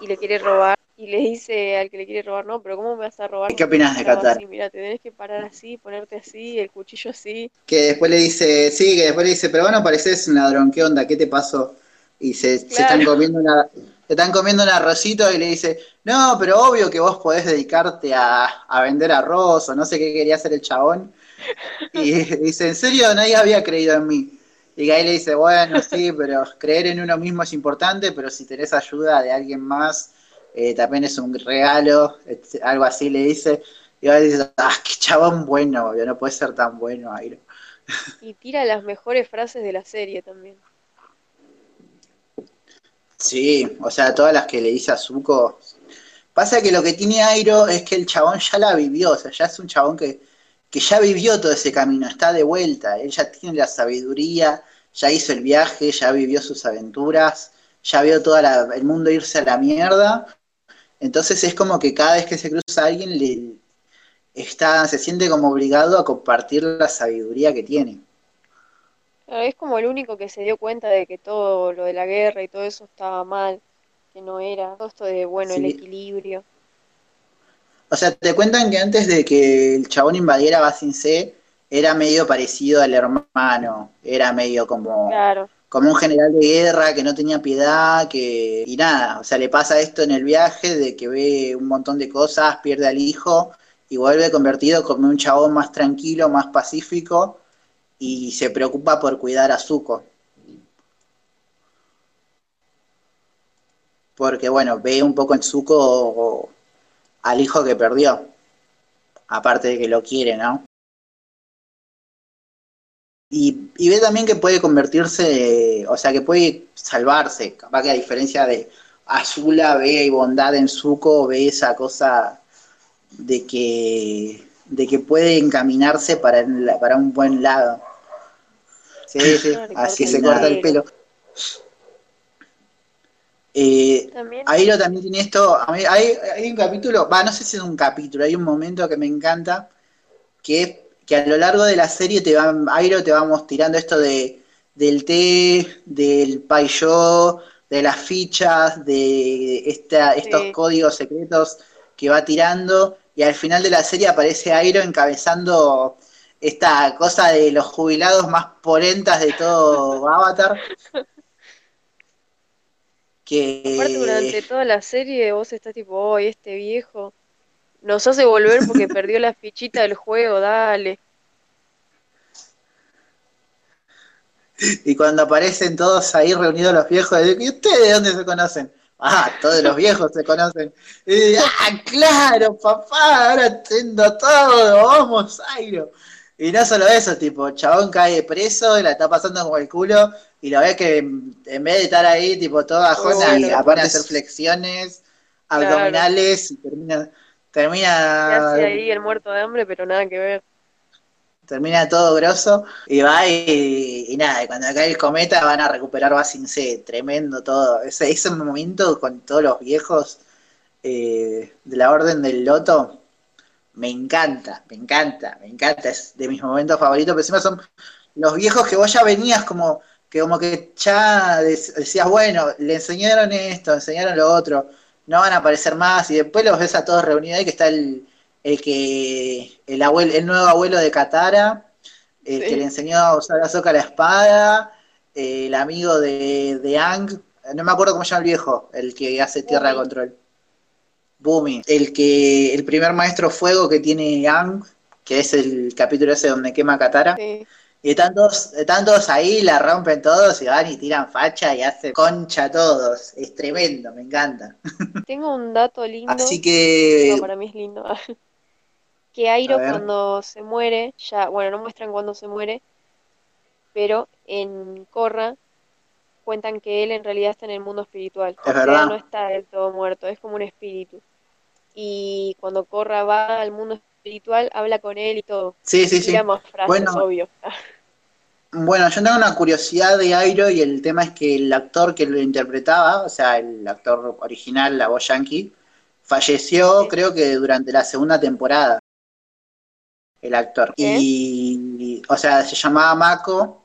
y le quiere robar y le dice al que le quiere robar, no, pero ¿cómo me vas a robar? ¿Qué opinas de Qatar? mira, te tenés que parar así, ponerte así, el cuchillo así. Que después le dice, sí, que después le dice, pero bueno, pareces un ladrón, ¿qué onda? ¿Qué te pasó? Y se, están comiendo una, se están comiendo un arrocito y le dice, no, pero obvio que vos podés dedicarte a, a vender arroz o no sé qué quería hacer el chabón. Y dice, ¿en serio nadie había creído en mí? Y Guy le dice, bueno, sí, pero creer en uno mismo es importante, pero si tenés ayuda de alguien más, eh, también es un regalo, algo así le dice. Y Guy dice, ah, qué chabón bueno, no puede ser tan bueno, Airo. Y tira las mejores frases de la serie también. Sí, o sea, todas las que le dice a Zuko. Pasa que lo que tiene Airo es que el chabón ya la vivió, o sea, ya es un chabón que que ya vivió todo ese camino, está de vuelta, él ya tiene la sabiduría, ya hizo el viaje, ya vivió sus aventuras, ya vio todo el mundo irse a la mierda. Entonces es como que cada vez que se cruza alguien le está, se siente como obligado a compartir la sabiduría que tiene. es como el único que se dio cuenta de que todo lo de la guerra y todo eso estaba mal, que no era, todo esto de bueno, el equilibrio. O sea, te cuentan que antes de que el chabón invadiera Basin C, era medio parecido al hermano, era medio como, claro. como un general de guerra que no tenía piedad, que y nada, o sea, le pasa esto en el viaje de que ve un montón de cosas, pierde al hijo y vuelve convertido como un chabón más tranquilo, más pacífico y se preocupa por cuidar a Zuko. Porque bueno, ve un poco en Zuko al hijo que perdió, aparte de que lo quiere, ¿no? Y, y, ve también que puede convertirse, o sea, que puede salvarse, capaz que a diferencia de Azula ve bondad en Zuko, ve esa cosa de que, de que puede encaminarse para, para un buen lado. Sí, sí, así se corta el pelo. Eh, Airo también tiene esto. Hay, hay un capítulo, va, no sé si es un capítulo, hay un momento que me encanta, que que a lo largo de la serie te va, Airo te vamos tirando esto de, del té, del payo, de las fichas, de esta, estos códigos secretos que va tirando, y al final de la serie aparece Airo encabezando esta cosa de los jubilados más polentas de todo Avatar. Que... Aparte, durante toda la serie vos estás tipo, oh, este viejo nos hace volver porque perdió la fichita del juego, dale. Y cuando aparecen todos ahí reunidos los viejos, ¿y ustedes de dónde se conocen? Ah, todos los viejos se conocen. Y, ah, claro, papá, ahora entiendo todo, vamos, Airo. Y no solo eso, tipo, chabón cae preso y la está pasando como el culo, y lo ves que en vez de estar ahí, tipo, toda jona, y aparte hacer flexiones abdominales, y termina, termina... ahí el muerto de hambre, pero nada que ver. Termina todo grosso y va y, nada, y cuando cae el cometa van a recuperar Basin C, tremendo todo. Ese, ese momento con todos los viejos eh, de la Orden del Loto, me encanta, me encanta, me encanta, es de mis momentos favoritos, pero encima son los viejos que vos ya venías como que como que ya decías, bueno, le enseñaron esto, enseñaron lo otro, no van a aparecer más, y después los ves a todos reunidos ahí, que está el, el que el abuelo, el nuevo abuelo de Katara, el que le enseñó a usar a la espada, el amigo de, de Ang, no me acuerdo cómo se llama el viejo, el que hace tierra de control. Boomy, el que, el primer maestro fuego que tiene Ang, que es el capítulo ese donde quema Katara. Y están todos, están todos ahí, la rompen todos y van y tiran facha y hacen concha a todos. Es tremendo, me encanta. Tengo un dato lindo. Así que. para mí es lindo. que Airo cuando se muere, ya, bueno, no muestran cuando se muere, pero en Korra cuentan que él en realidad está en el mundo espiritual. Es verdad. no está del todo muerto, es como un espíritu. Y cuando Korra va al mundo espiritual, habla con él y todo. Sí, sí, sí. bueno, obvio. Bueno, yo tengo una curiosidad de Airo y el tema es que el actor que lo interpretaba, o sea, el actor original, la voz yankee, falleció creo que durante la segunda temporada, el actor. Y, o sea, se llamaba Mako,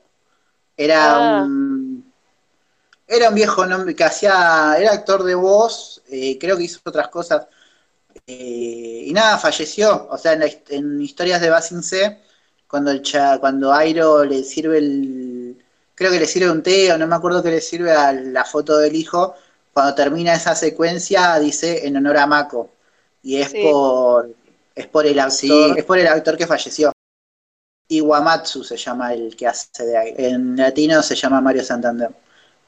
era ah. un... Era un viejo nombre que hacía, era actor de voz, eh, creo que hizo otras cosas eh, y nada, falleció. O sea, en, historias de Basin C, cuando, el cuando Airo le sirve el. Creo que le sirve un té, o no me acuerdo que le sirve a la foto del hijo. Cuando termina esa secuencia, dice en honor a Mako. Y es por. Es por el actor, es por el actor que falleció. Iwamatsu se llama el que hace de ahí. En latino se llama Mario Santander.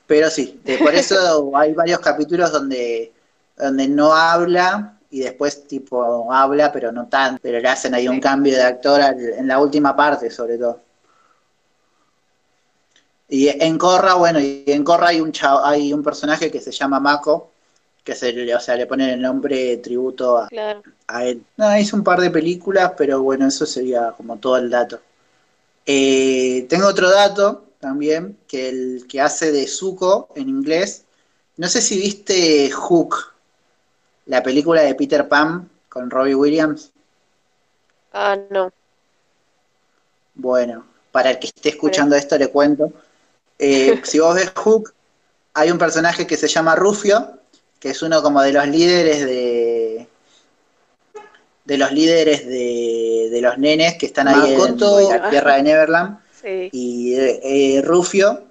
Pero sí, por eso hay varios capítulos donde, donde no habla y después tipo habla, pero no tanto, pero le hacen ahí un cambio de actor en la última parte sobre todo. Y en Corra, bueno, y en Corra hay un hay un personaje que se llama Mako, que se o sea, le ponen el nombre tributo a, a él. No, hizo un par de películas, pero bueno, eso sería como todo el dato. Eh, tengo otro dato también, que el que hace de Zuko en inglés. No sé si viste Hook, la película de Peter Pan con Robbie Williams? Ah, no. Bueno, para el que esté escuchando esto le cuento. Eh, si vos ves Hook, hay un personaje que se llama Rufio, que es uno como de los líderes de de los líderes de, los nenes que están ahí en, la tierra de Neverland. Y eh, Rufio,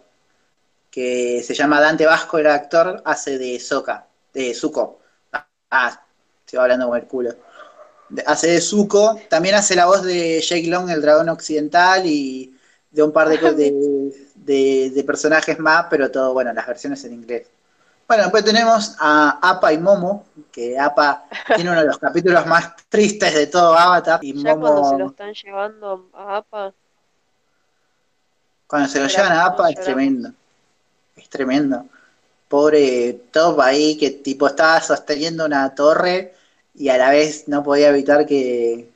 que se llama Dante Vasco, el actor, hace de Soca, de Zuko. Ah, estoy hablando con el culo. Hace de Zuko, también hace la voz de Jake Long, el dragón occidental, y de un par de, de, de, personajes más, pero todo, bueno, las versiones en inglés. Bueno, después tenemos a Apa y Momo, que Apa tiene uno de los capítulos más tristes de todo Avatar. Y Ya cuando se lo Momo, están llevando a APA, cuando se lo llevan a Apa, es tremendo. Es tremendo. Pobre Top ahí, que tipo estaba sosteniendo una torre y a la vez no podía evitar que,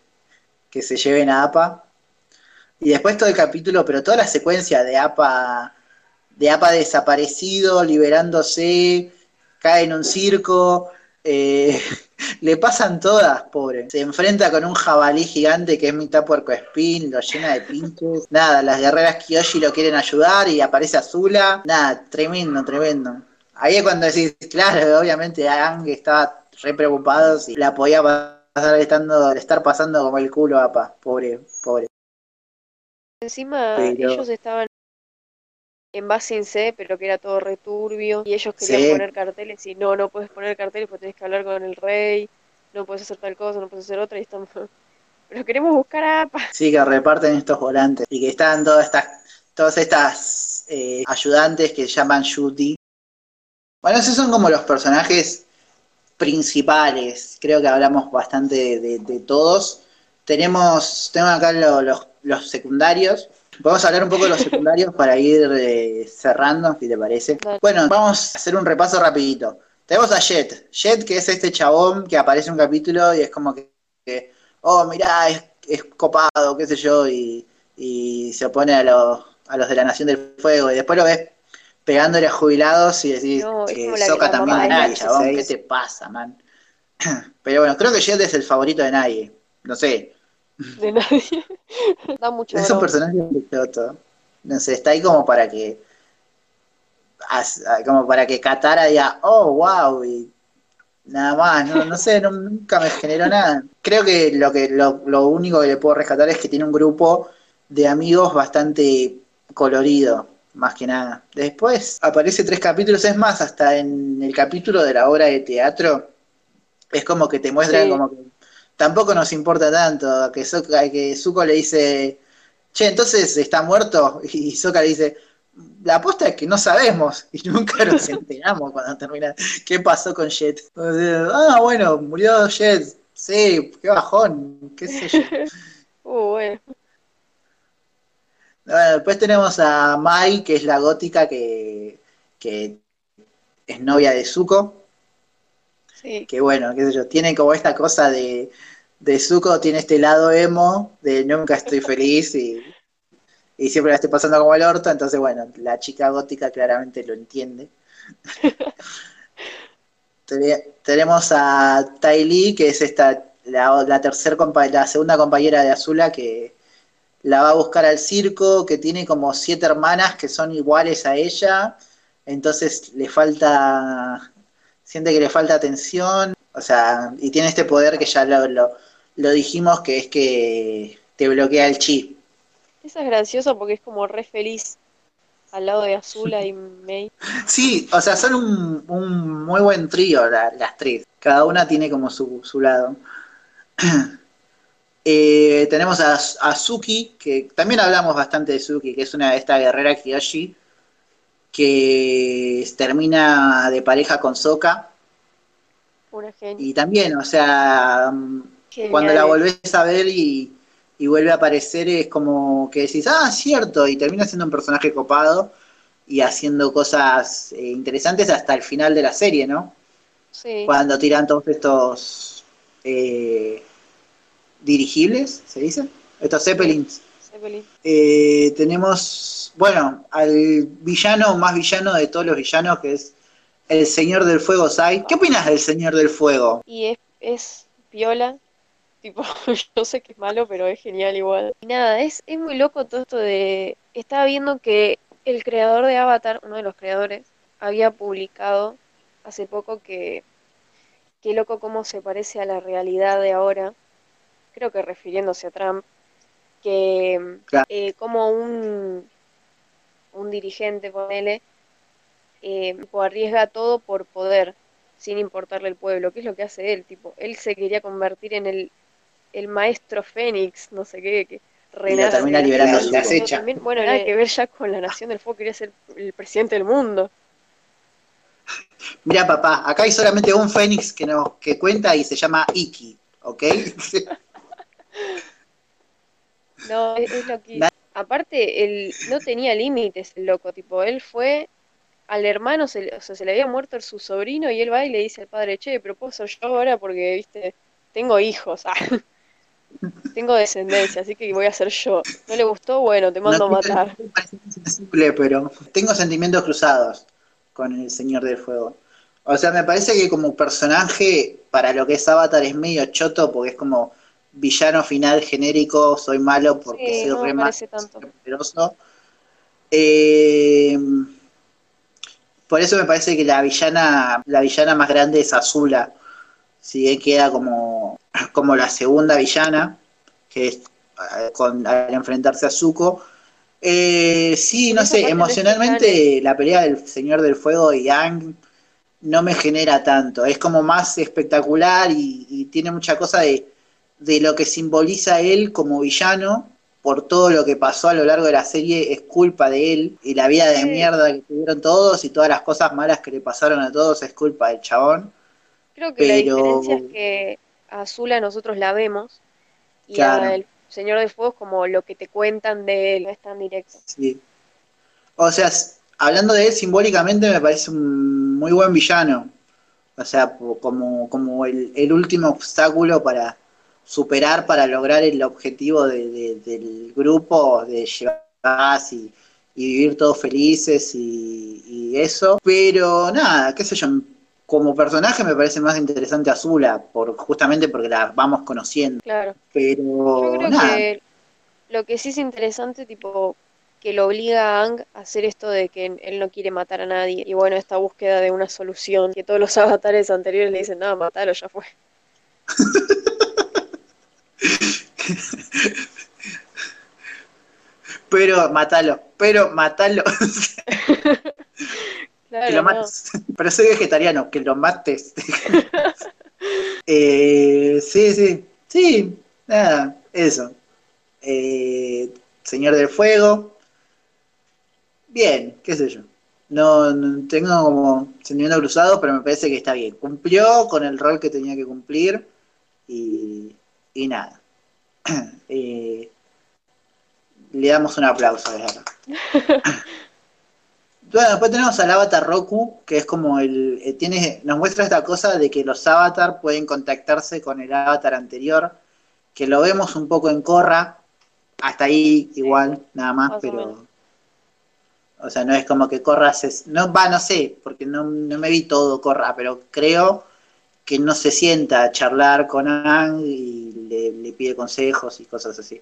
que se lleven a Apa. Y después todo el capítulo, pero toda la secuencia de Apa, de Apa desaparecido, liberándose, cae en un circo, eh, le pasan todas, pobre. Se enfrenta con un jabalí gigante que es mitad puercoespín, lo llena de pinches. Nada, las guerreras Kyoshi lo quieren ayudar y aparece Azula. Nada, tremendo, tremendo. Ahí es cuando decís, claro, obviamente Aang estaba re preocupado si la podía pasar estando, estar pasando como el culo a Apa, pobre, pobre. encima Pero- ellos estaban en Basin C, pero que era todo returbio, y ellos querían Sí. poner carteles y no, no puedes poner carteles porque tenés que hablar con el rey, no puedes hacer tal cosa, no puedes hacer otra, y estamos... Pero queremos buscar a APA. Sí, que reparten estos volantes y que están todas estas, todas estas eh, ayudantes que llaman Shooty. Bueno, esos son como los personajes principales. Creo que hablamos bastante de, de- de todos. Tenemos, tengo acá lo- los, los secundarios. Vamos a hablar un poco de los secundarios para ir eh, cerrando, si te parece. Bueno, vamos a hacer un repaso rapidito. Tenemos a Jet. Jet, que es este chabón que aparece en un capítulo y es como que, que, oh, mirá, es, es copado, qué sé yo, y, y se opone a los, a los de la Nación del Fuego. Y después lo ves pegándole a jubilados y decís No, es que Soca también Nacho, chabón. ¿qué te pasa, man? Pero bueno, creo que Jet es el favorito de nadie. No sé, De nadie. da mucho es un personaje pechoto. No sé, está ahí como para que. as- como para que Katara diga, oh, wow, y nada más, no, no sé, no- nunca me generó nada. Creo que lo que lo, lo único que le puedo rescatar es que tiene un grupo de amigos bastante colorido, más que nada. Después aparece tres capítulos, es más, hasta en el capítulo de la obra de teatro, es como que te muestran Sí. como que tampoco nos importa tanto, que, Sokka- que Zuko le dice, che, entonces está muerto, y Sokka le dice, la aposta es que no sabemos, y nunca nos enteramos cuando termina, qué pasó con Jet. O sea, ah, bueno, murió Jet, sí, qué bajón, qué sé yo. Uh, bueno. Bueno, después tenemos a Mai, que es la gótica que, que es novia de Zuko, Sí. que bueno, qué sé yo, tiene como esta cosa de, de Zuko, tiene este lado emo, de nunca estoy feliz y, y siempre la estoy pasando como el orto, entonces bueno, la chica gótica claramente lo entiende. Tene- Tenemos a Tai Lee, que es esta, la, la, tercer la segunda compañera de Azula que la va a buscar al circo, que tiene como siete hermanas que son iguales a ella, entonces le falta, siente que le falta atención, o sea, y tiene este poder que ya lo, lo, lo dijimos, que es que te bloquea el chi. Esa es graciosa porque es como re feliz al lado de Azula y May. Sí, o sea, son un, un muy buen trío la- las tres. Cada una tiene como su, su lado. Eh, tenemos a, a Suki, que también hablamos bastante de Suki, que es una de esta guerrera Kyoshi, que termina de pareja con. Una genia. Y también, o sea, mm, Genial. cuando la volvés a ver y, y vuelve a aparecer, es como que decís, ah, cierto, y termina siendo un personaje copado y haciendo cosas eh, interesantes hasta el final de la serie, ¿no? Sí. Cuando tiran todos estos eh, dirigibles, ¿se dice? Estos Zeppelins. Zeppelin. Eh, tenemos, bueno, al villano más villano de todos los villanos, que es el Señor del Fuego, Sai. ¿Qué opinas del Señor del Fuego? Y es, es piola. Tipo, yo sé que es malo, pero es genial igual. Y nada, es, es muy loco todo esto de. Estaba viendo que el creador de Avatar, uno de los creadores, había publicado hace poco que. Qué loco cómo se parece a la realidad de ahora. Creo que refiriéndose a Trump. Que Claro. eh, como un, un dirigente, ponele, eh, tipo, arriesga todo por poder, sin importarle el pueblo, que es lo que hace él, tipo, él se quería convertir en el, el maestro Fénix, no sé qué, que renace. termina liberando Pero su acecha. también, bueno, nada que ver ya con la Nación del Fuego, quería ser el presidente del mundo. Mira, papá, acá hay solamente un Fénix que nos que cuenta y se llama Iki, ¿ok? No, es, es lo que... Aparte, él no tenía límites, el loco, tipo, él fue al hermano, se, le- o sea, se le había muerto su sobrino y él va y le dice al padre, che, ser yo ahora porque, viste, tengo hijos, ah, tengo descendencia, así que voy a ser yo. ¿No le gustó? Bueno, te mando a matar. sensible, pero tengo sentimientos cruzados con el Señor del Fuego. O sea, me parece que como personaje, para lo que es Avatar, es medio choto porque es como villano final genérico, soy malo porque Sí, soy no re malo, poderoso. Eh, por eso me parece que la villana, la villana más grande es Azula. Si bien queda como, como la segunda villana, que es eh, con, al enfrentarse a Zuko. Eh, sí, no sé, emocionalmente la pelea del Señor del Fuego y Yang no me genera tanto. Es como más espectacular y, y tiene mucha cosa de, de lo que simboliza él como villano por todo lo que pasó a lo largo de la serie es culpa de él y la vida de mierda que tuvieron todos y todas las cosas malas que le pasaron a todos es culpa del chabón. Creo que la Pero- diferencia es que a Azula nosotros la vemos y Claro. al Señor del Fuego es como lo que te cuentan de él, no es tan directo. Sí. O sea, hablando de él simbólicamente me parece un muy buen villano. O sea, como, como el, el último obstáculo para superar, para lograr el objetivo de- de- del grupo, de llevar paz y, y vivir todos felices y, y eso. Pero nada, qué sé yo, como personaje me parece más interesante Azula, por, justamente porque la vamos conociendo. Claro. Pero Yo creo nada, que lo que sí es interesante, tipo, que lo obliga a Ang a hacer esto de que él no quiere matar a nadie. Y bueno, esta búsqueda de una solución, que todos los avatares anteriores le dicen, no, matalo, ya fue. pero matalo, pero matalo. Claro, que lo no. mates. Pero soy vegetariano, que lo mates. Eh, sí, sí, sí, nada, eso. Eh, Señor del Fuego. Bien, qué sé yo. No, no tengo como sentimiento cruzado, pero me parece que está bien. Cumplió con el rol que tenía que cumplir y, y nada. Eh, le damos un aplauso desde acá. Bueno, después tenemos al avatar Roku, que es como el. eh, tiene, nos muestra esta cosa de que los avatar pueden contactarse con el avatar anterior, que lo vemos un poco en Korra, hasta ahí igual, nada más, Más o pero. menos. O sea, no es como que Korra se. No, va, no sé, porque no, no me vi todo Korra, pero creo que no se sienta a charlar con Ang y le, le pide consejos y cosas así.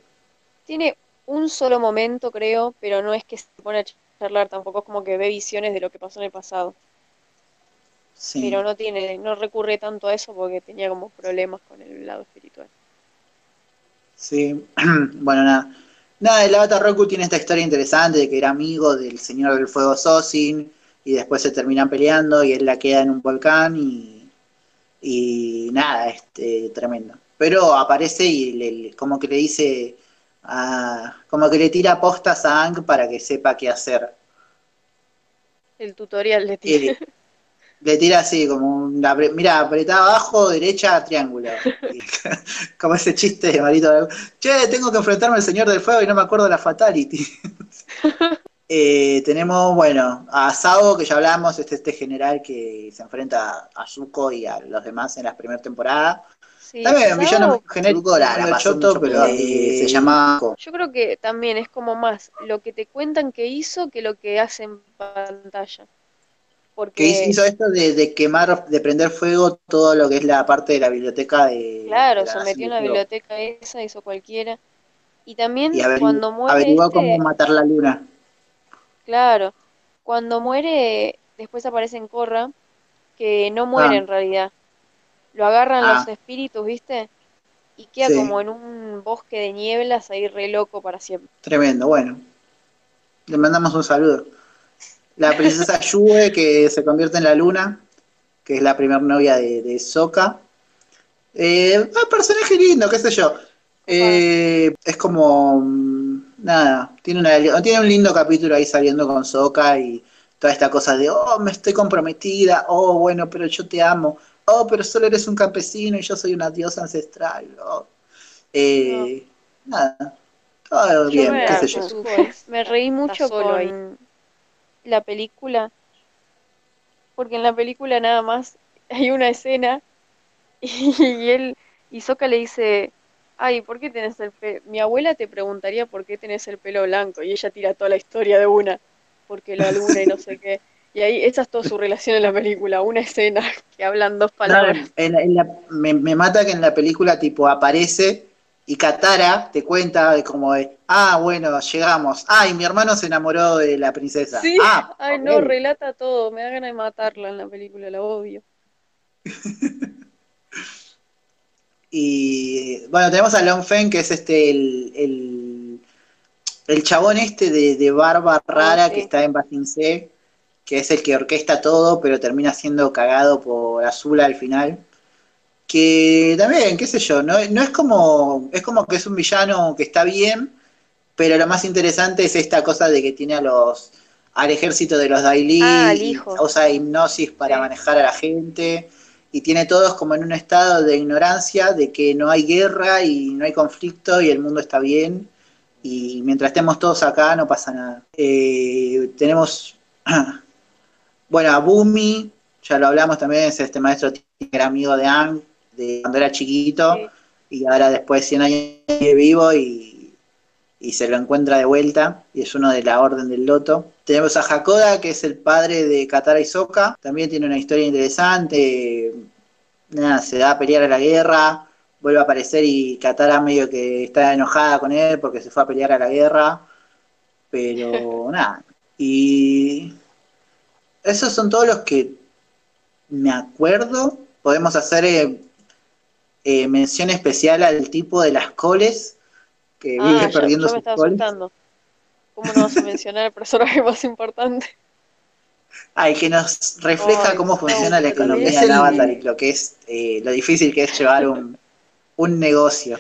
Tiene un solo momento, creo, pero no es que se pone a charlar, tampoco es como que ve visiones de lo que pasó en el pasado. Sí. Pero no tiene, no recurre tanto a eso porque tenía como problemas con el lado espiritual. Sí, bueno, nada. Nada, el Avatar Roku tiene esta historia interesante de que era amigo del Señor del Fuego Sosin y después se terminan peleando y él la queda en un volcán y, y nada, este, tremendo. Pero aparece y le- le- como que le dice, a- como que le tira postas a Ang para que sepa qué hacer. El tutorial de ti. Eh, le tira así, como un, apre- mira, apretá abajo, derecha, triángulo. Como ese chiste de Marito. Che, tengo que enfrentarme al Señor del Fuego y no me acuerdo de la Fatality. Eh, tenemos, bueno, a Sao, que ya hablamos, este, este general que se enfrenta a Zuko y a los demás en la primera temporada. Sí, También, un villano Sao, genérico, la, la choto, pero eh, se llama... Yo creo que también es como más lo que te cuentan que hizo que lo que hace en pantalla. Porque, que hizo esto de, de quemar, de prender fuego todo lo que es la parte de la biblioteca de... claro, de la se metió en la biblioteca esa, hizo cualquiera. Y también Y cuando muere averiguó este, cómo matar la luna. claro, cuando muere, después aparece en Korra, que no muere Ah. en realidad. Lo agarran Ah. los espíritus, ¿viste? Y queda Sí. como en un bosque de nieblas ahí re loco para siempre. Tremendo, bueno. Le mandamos un saludo. La princesa Yue, que se convierte en la luna, que es la primera novia de, de Sokka. Eh, un personaje lindo, qué sé yo. Eh, es como. mm, Nada, tiene, una, tiene un lindo capítulo ahí saliendo con Sokka y toda esta cosa de, oh, me estoy comprometida, oh, bueno, pero yo te amo, oh, pero solo eres un campesino y yo soy una diosa ancestral. Oh. Eh, Nada, todo bien, me, qué sé yo. me reí mucho con la película, porque en la película nada más hay una escena y él, y Soka le dice, ay, ¿por qué tenés el pelo? Mi abuela te preguntaría por qué tenés el pelo blanco y ella tira toda la historia de una, porque la luna y no sé qué. Y ahí, esa es toda su relación en la película, una escena que hablan dos palabras. me, me, mata que en la película tipo aparece y Katara te cuenta de como de, ah, bueno, llegamos. Ay, mi hermano se enamoró de la princesa. Sí, ah, ay, no, relata todo, me da ganas de matarla en la película, la odio. y bueno, tenemos a Long Feng, que es este, el, el, el chabón este de, de barba rara que está en C que es el que orquesta todo, pero termina siendo cagado por Azula al final. Que también, qué sé yo, no, no es como. Es como que es un villano que está bien, pero lo más interesante es esta cosa de que tiene a los al ejército de los Daily, ah, usa hipnosis para manejar a la gente, y tiene todos como en un estado de ignorancia de que no hay guerra y no hay conflicto y el mundo está bien, y mientras estemos todos acá no pasa nada. Eh, tenemos Bueno, a Bumi, ya lo hablamos también, es este maestro que era amigo de Ang de cuando era chiquito y ahora después de 100 años vive vivo y, se lo encuentra de vuelta y es uno de la Orden del Loto. Tenemos a Hakoda, que es el padre de Katara y Sokka, también tiene una historia interesante, nada, se da a pelear a la guerra, vuelve a aparecer y Katara medio que está enojada con él porque se fue a pelear a la guerra, pero nada. Y esos son todos los que me acuerdo. Podemos hacer eh, eh, mención especial al tipo de las coles que ah, vive perdiendo sus coles. ¿Cómo no vas a mencionar el personaje más importante? Ay, que nos refleja cómo funciona la economía en Avatar y lo que es, eh, lo difícil que es llevar un, un negocio.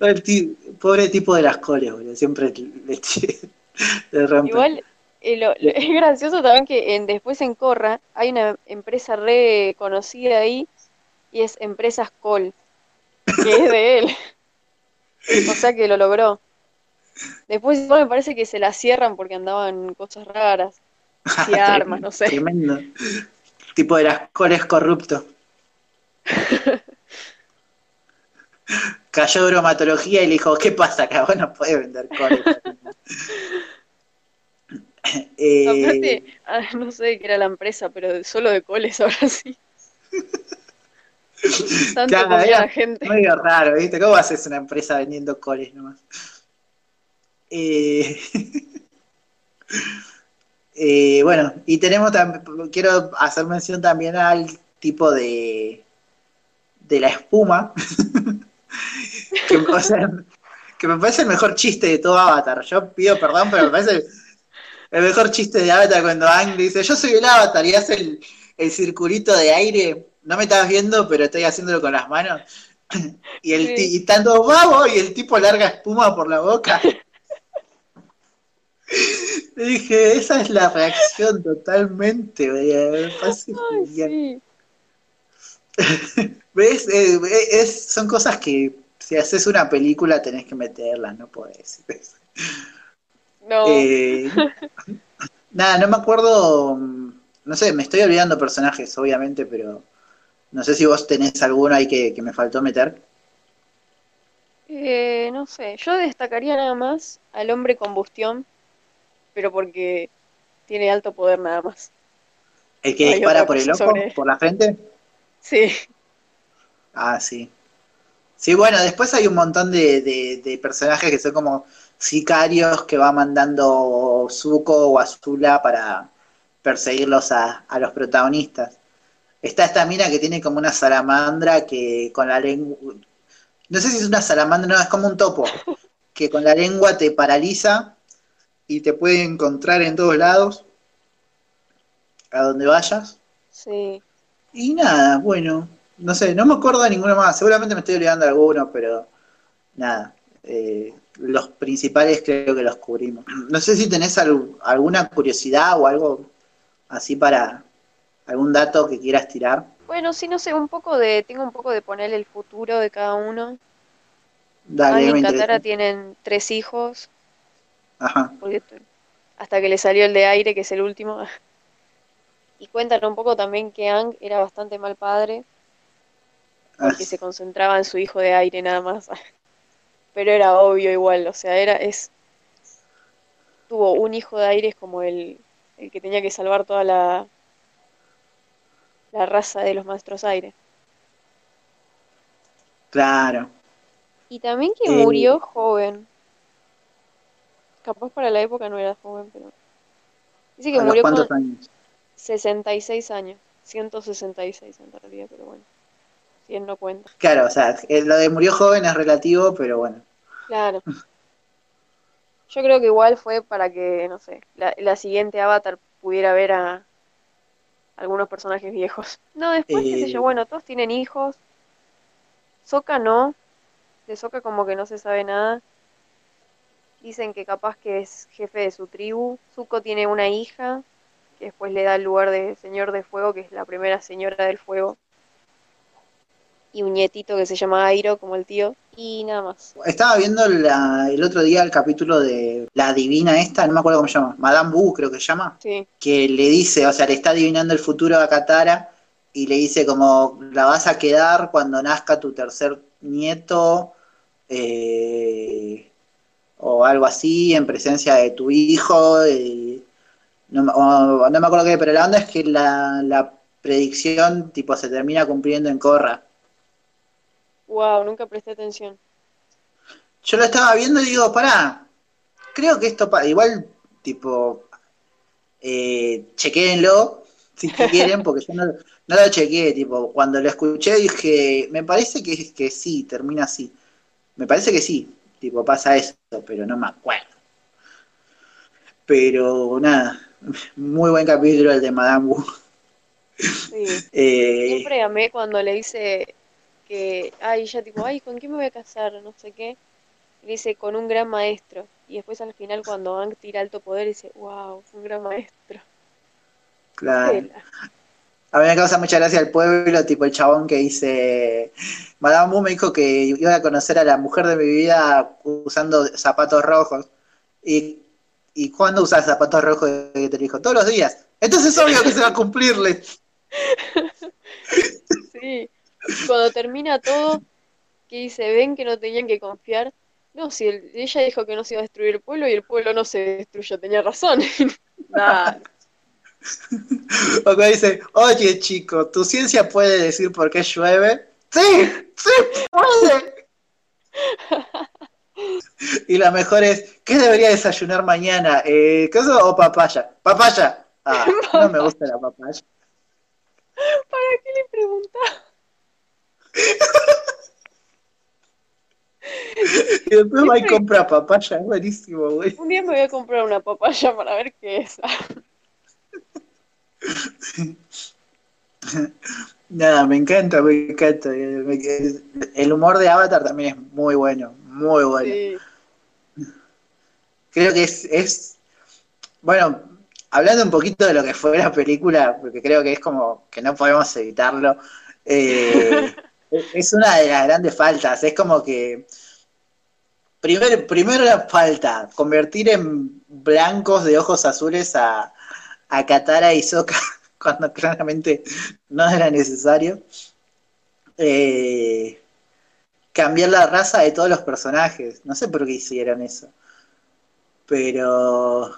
El pobre tipo de las coles, siempre le, le rompe. Igual es gracioso también que en, después en Corra hay una empresa re conocida ahí y es Empresas Col, que es de él. o sea que lo logró. Después me parece que se la cierran porque andaban cosas raras. Y armas, no sé. Tremendo. Tipo de las coles corrupto. Cayó bromatología y le dijo, ¿qué pasa acá? Vos no podés vender coles. Eh, ah, no sé qué era la empresa, pero solo de coles ahora sí. Tanto la gente. Muy raro, ¿viste? ¿Cómo haces una empresa vendiendo coles nomás? Eh, eh, bueno, y tenemos también, quiero hacer mención también al tipo de, de la espuma, que, o sea, que me parece el mejor chiste de todo Avatar. Yo pido perdón, pero me parece el mejor chiste de Avatar cuando Ang dice, yo soy el Avatar y hace el, circulito de aire. No me estás viendo, pero estoy haciéndolo con las manos. Y, el y están todos y el tipo larga espuma por la boca. Le dije, esa es la reacción totalmente. ¿Ves? Eh, son cosas que si haces una película tenés que meterlas, no podés. No. Eh, nada, no me acuerdo. No sé, me estoy olvidando personajes, obviamente, pero no sé si vos tenés alguno ahí que, me faltó meter. Eh, no sé, yo destacaría nada más al hombre combustión, pero porque tiene alto poder nada más. ¿El que dispara por el ojo? ¿Por la frente? Sí. Ah, sí. Sí, bueno, después hay un montón de, de personajes que son como sicarios que va mandando Zuko o Azula para perseguirlos a, los protagonistas. Está esta mina que tiene como una salamandra que con la lengua. No sé si es una salamandra, no, es como un topo. Que con la lengua te paraliza y te puede encontrar en todos lados. A donde vayas. Sí. Y nada, bueno. No sé, no me acuerdo de ninguno más. Seguramente me estoy olvidando de alguno, pero nada. eh, los principales creo que los cubrimos. No sé si tenés al- alguna curiosidad o algo así para algún dato que quieras tirar. Bueno, sí, no sé, un poco de, tengo un poco de poner el futuro de cada uno. Dale, Katara interesa. tienen tres hijos, Ajá. hasta que le salió el de aire, que es el último. Y cuentan un poco también que Ang era bastante mal padre, porque se concentraba en su hijo de aire nada más. Pero era obvio igual, o sea, era, es, tuvo un hijo de aire, es como el, el que tenía que salvar toda la, la raza de los maestros aire. Claro. Y también que Eh, murió joven. Capaz para la época no era joven, pero... Dice que ¿A murió cuántos con años? 66 años. 166 en realidad, pero bueno. 100 no cuenta. Claro, o sea, lo de murió joven es relativo, pero bueno. Claro. Yo creo que igual fue para que, no sé, la, la siguiente Avatar pudiera ver a algunos personajes viejos. No, después, qué sé yo, Eh, bueno, todos tienen hijos. Sokka no. De Sokka como que no se sabe nada. Dicen que capaz que es jefe de su tribu. Zuko tiene una hija, que después le da el lugar de Señor de Fuego, que es la primera señora del fuego. Y un nietito que se llama Airo, como el tío. Y nada más. Estaba viendo la- el otro día el capítulo de la divina esta, no me acuerdo cómo se llama, Madame Wu creo que se llama, Sí. que le dice, o sea, le está adivinando el futuro a Katara y le dice como, la vas a quedar cuando nazca tu tercer nieto, eh, o algo así, en presencia de tu hijo. eh, no, o- no me acuerdo qué, pero la onda es que la, la predicción tipo se termina cumpliendo en Korra. Wow, nunca presté atención. Yo lo estaba viendo y digo, pará, creo que esto, igual, tipo, eh, chequéenlo si quieren, porque yo no, no lo chequeé, tipo, cuando lo escuché dije, me parece que, que sí, termina así. Me parece que sí, tipo, pasa eso, pero no me acuerdo. Pero nada, muy buen capítulo el de Madame Wu. Sí. Eh, Siempre amé cuando le dice que, ay, ella tipo, ay, ¿con quién me voy a casar? No sé qué. Y dice, con un gran maestro. Y después al final cuando Ang tira alto poder dice, wow, un gran maestro. claro. A mí me causa mucha gracia el pueblo, tipo el chabón que dice, Madame Wu me dijo que iba a conocer a la mujer de mi vida usando zapatos rojos. ¿Y, y cuándo usas zapatos rojos? Y te dijo, todos los días. Entonces es obvio que se va a cumplirle. Sí. Y Cuando termina todo, que dice, ven que no tenían que confiar. No, si el- ella dijo que no se iba a destruir el pueblo y el pueblo no se destruyó, tenía razón. O cuando dice, oye chico, ¿tu ciencia puede decir por qué llueve? Sí, sí puede. Y la mejor es, ¿qué debería desayunar mañana? Eh, ¿Queso o papaya? Papaya. Ah, no me gusta la papaya. ¿Para qué le preguntaba? Y después va y compra papaya, es buenísimo, güey. Un día me voy a comprar una papaya para ver qué es. Nada, me encanta, me encanta. El humor de Avatar también es muy bueno, muy bueno. Sí. Creo que es, es, bueno, hablando un poquito de lo que fue la película, porque creo que es como que no podemos evitarlo, eh, es una de las grandes faltas, es como que primero la falta, convertir en blancos de ojos azules a, a Katara y Sokka cuando claramente no era necesario. Eh, cambiar la raza de todos los personajes, no sé por qué hicieron eso. Pero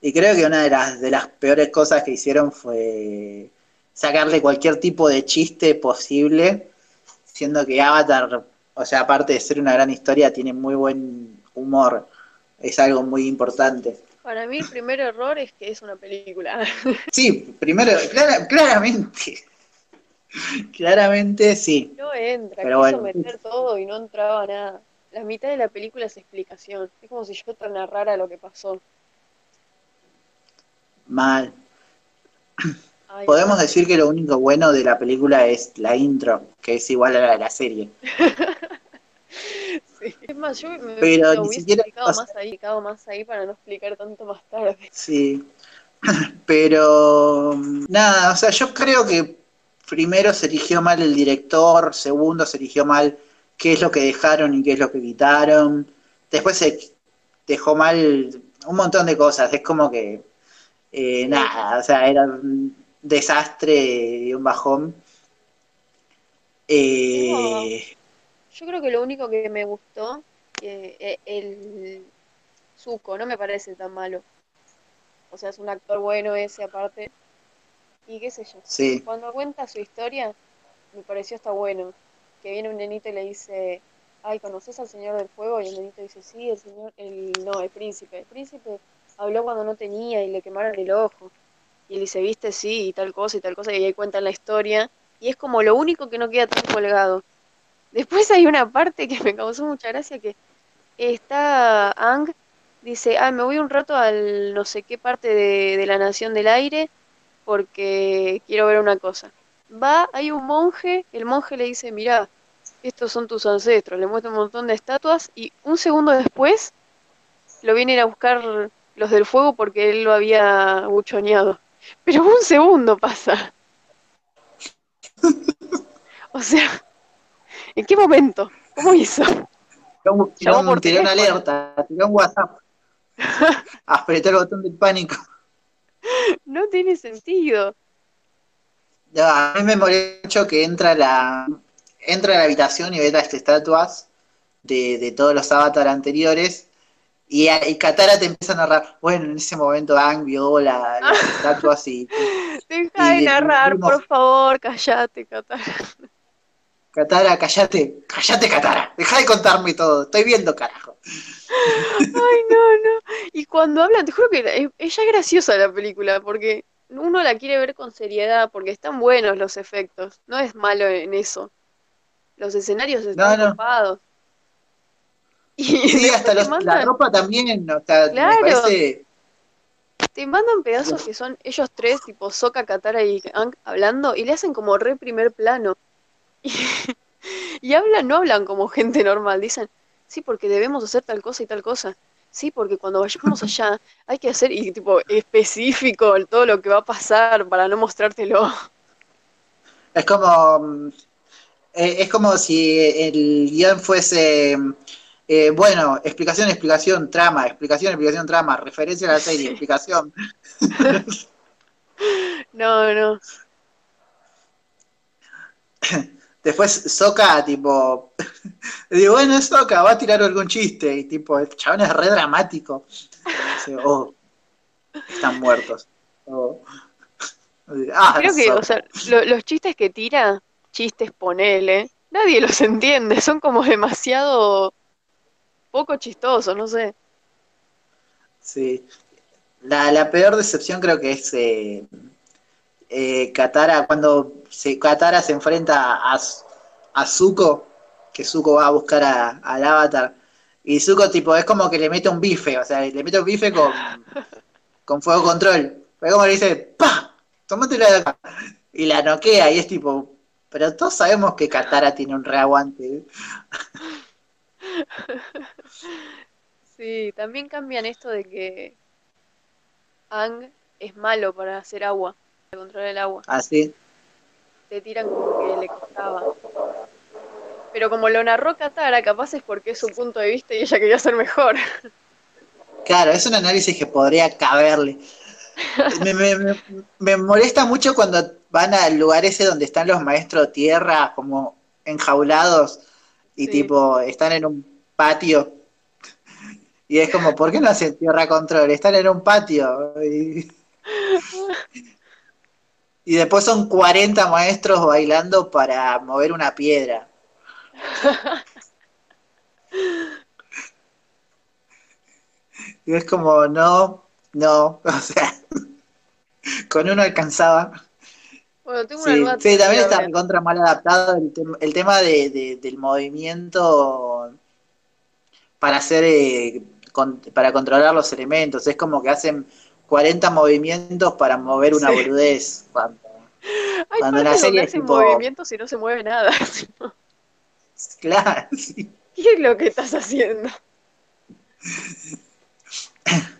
y creo que una de las de las peores cosas que hicieron fue sacarle cualquier tipo de chiste posible, siendo que Avatar, o sea, aparte de ser una gran historia, tiene muy buen humor, es algo muy importante. Para mí el primer error es que es una película. Sí, primero, clara- claramente, claramente sí. No entra, Pero quiso bueno. meter todo y no entraba nada. La mitad de la película es explicación. Es como si yo te narrara lo que pasó. Mal. Ay, Podemos decir que lo único bueno de la película es la intro, que es igual a la de la serie. sí. Es más, yo me Pero ni siquiera explicado más ahí, explicado más ahí para no explicar tanto más tarde. Sí. Pero nada, o sea, yo creo que primero se eligió mal el director, segundo se eligió mal qué es lo que dejaron y qué es lo que quitaron. Después se dejó mal un montón de cosas. Es como que eh, nada, o sea, era desastre y un bajón. Eh, Yo creo que lo único que me gustó, que eh, el Zuko no me parece tan malo. O sea, es un actor bueno ese aparte. Y qué sé yo. sí, Cuando cuenta su historia, me pareció hasta bueno. Que viene un nenito y le dice, ay, ¿conoces al Señor del Fuego? Y el nenito dice, sí, el señor, el, no, el príncipe. El príncipe habló cuando no tenía y le quemaron el ojo. Y él dice, viste, sí, y tal cosa y tal cosa. Y ahí cuentan la historia. Y es como lo único que no queda tan colgado. Después hay una parte que me causó mucha gracia que está Ang, dice, ah, me voy un rato al no sé qué parte de, de la Nación del Aire porque quiero ver una cosa. Va, hay un monje, el monje le dice, mirá, estos son tus ancestros, le muestra un montón de estatuas y un segundo después lo vienen a buscar los del fuego porque él lo había buchoneado. Pero un segundo pasa. O sea, ¿en qué momento? ¿Cómo hizo? tiró tiró por una alerta, tiró un WhatsApp. Apretó el botón del pánico. No tiene sentido. No, a mí me molesta mucho que entra la entra a la habitación y ve las estatuas de, de todos los avatar anteriores y, y Katara te empieza a narrar. Bueno, en ese momento Ang vio la- las estatuas y Deja de narrar, por favor, callate, Katara. Katara, callate, callate Katara, deja de contarme todo, estoy viendo carajo. Ay, no, no. Y cuando hablan, te juro que es, es graciosa la película, porque uno la quiere ver con seriedad, porque están buenos los efectos. No es malo en eso. Los escenarios están no. ocupados. Y Sí, hasta la ropa también, o sea, Claro. me parece te mandan pedazos que son ellos tres, tipo Sokka, Katara y Aang, hablando, y le hacen como re primer plano. Y, y hablan, no hablan como gente normal, dicen, sí, porque debemos hacer tal cosa y tal cosa. Sí, porque cuando vayamos allá hay que hacer, y tipo, específico todo lo que va a pasar para no mostrártelo. Es como mm, eh, es como si el guion fuese eh, bueno, explicación, explicación, trama, explicación, explicación, trama, referencia a la serie, explicación. No, no. Después Soca, tipo, digo, bueno, es Soca, va a tirar algún chiste. Y tipo, el chabón es re dramático. Dice, oh, están muertos. Oh. Ah, Creo que, o sea, lo- los chistes que tira, chistes ponele, nadie los entiende, son como demasiado poco chistosos, no sé. Sí. La, la peor decepción creo que es eh, eh, Katara, cuando se, Katara se enfrenta a, a Zuko, que Zuko va a buscar a- al avatar, y Zuko tipo es como que le mete un bife, o sea, le mete un bife con, con fuego control. Fue como le dice, ¡pa! Tómatela de acá. Y la noquea, y es tipo, pero todos sabemos que Katara tiene un reaguante. Sí, también cambian esto de que Ang es malo para hacer agua, para controlar el agua. Así. Te tiran como que le costaba. Pero como lo narró Katara, capaz es porque es su punto de vista y ella quería ser mejor. Claro, es un análisis que podría caberle. Me, me- me- me molesta mucho cuando van al lugar ese donde están los maestros tierra como enjaulados y Sí. tipo están en un patio. Y es como, ¿por qué no hacen tierra control? Están en un patio. Y, y después son 40 maestros bailando para mover una piedra. Y es como, no, no, o sea, con uno alcanzaba. Bueno, tengo una Sí, nueva sí, también está Bren. contra mal adaptado el, tem- el tema de, de- del movimiento para hacer eh, con- para controlar los elementos. Es como que hacen 40 movimientos para mover una Sí. boludez. Cuando- Hay cuando donde serie es tipo- movimientos y no se mueve nada. claro, sí. ¿Qué es lo que estás haciendo?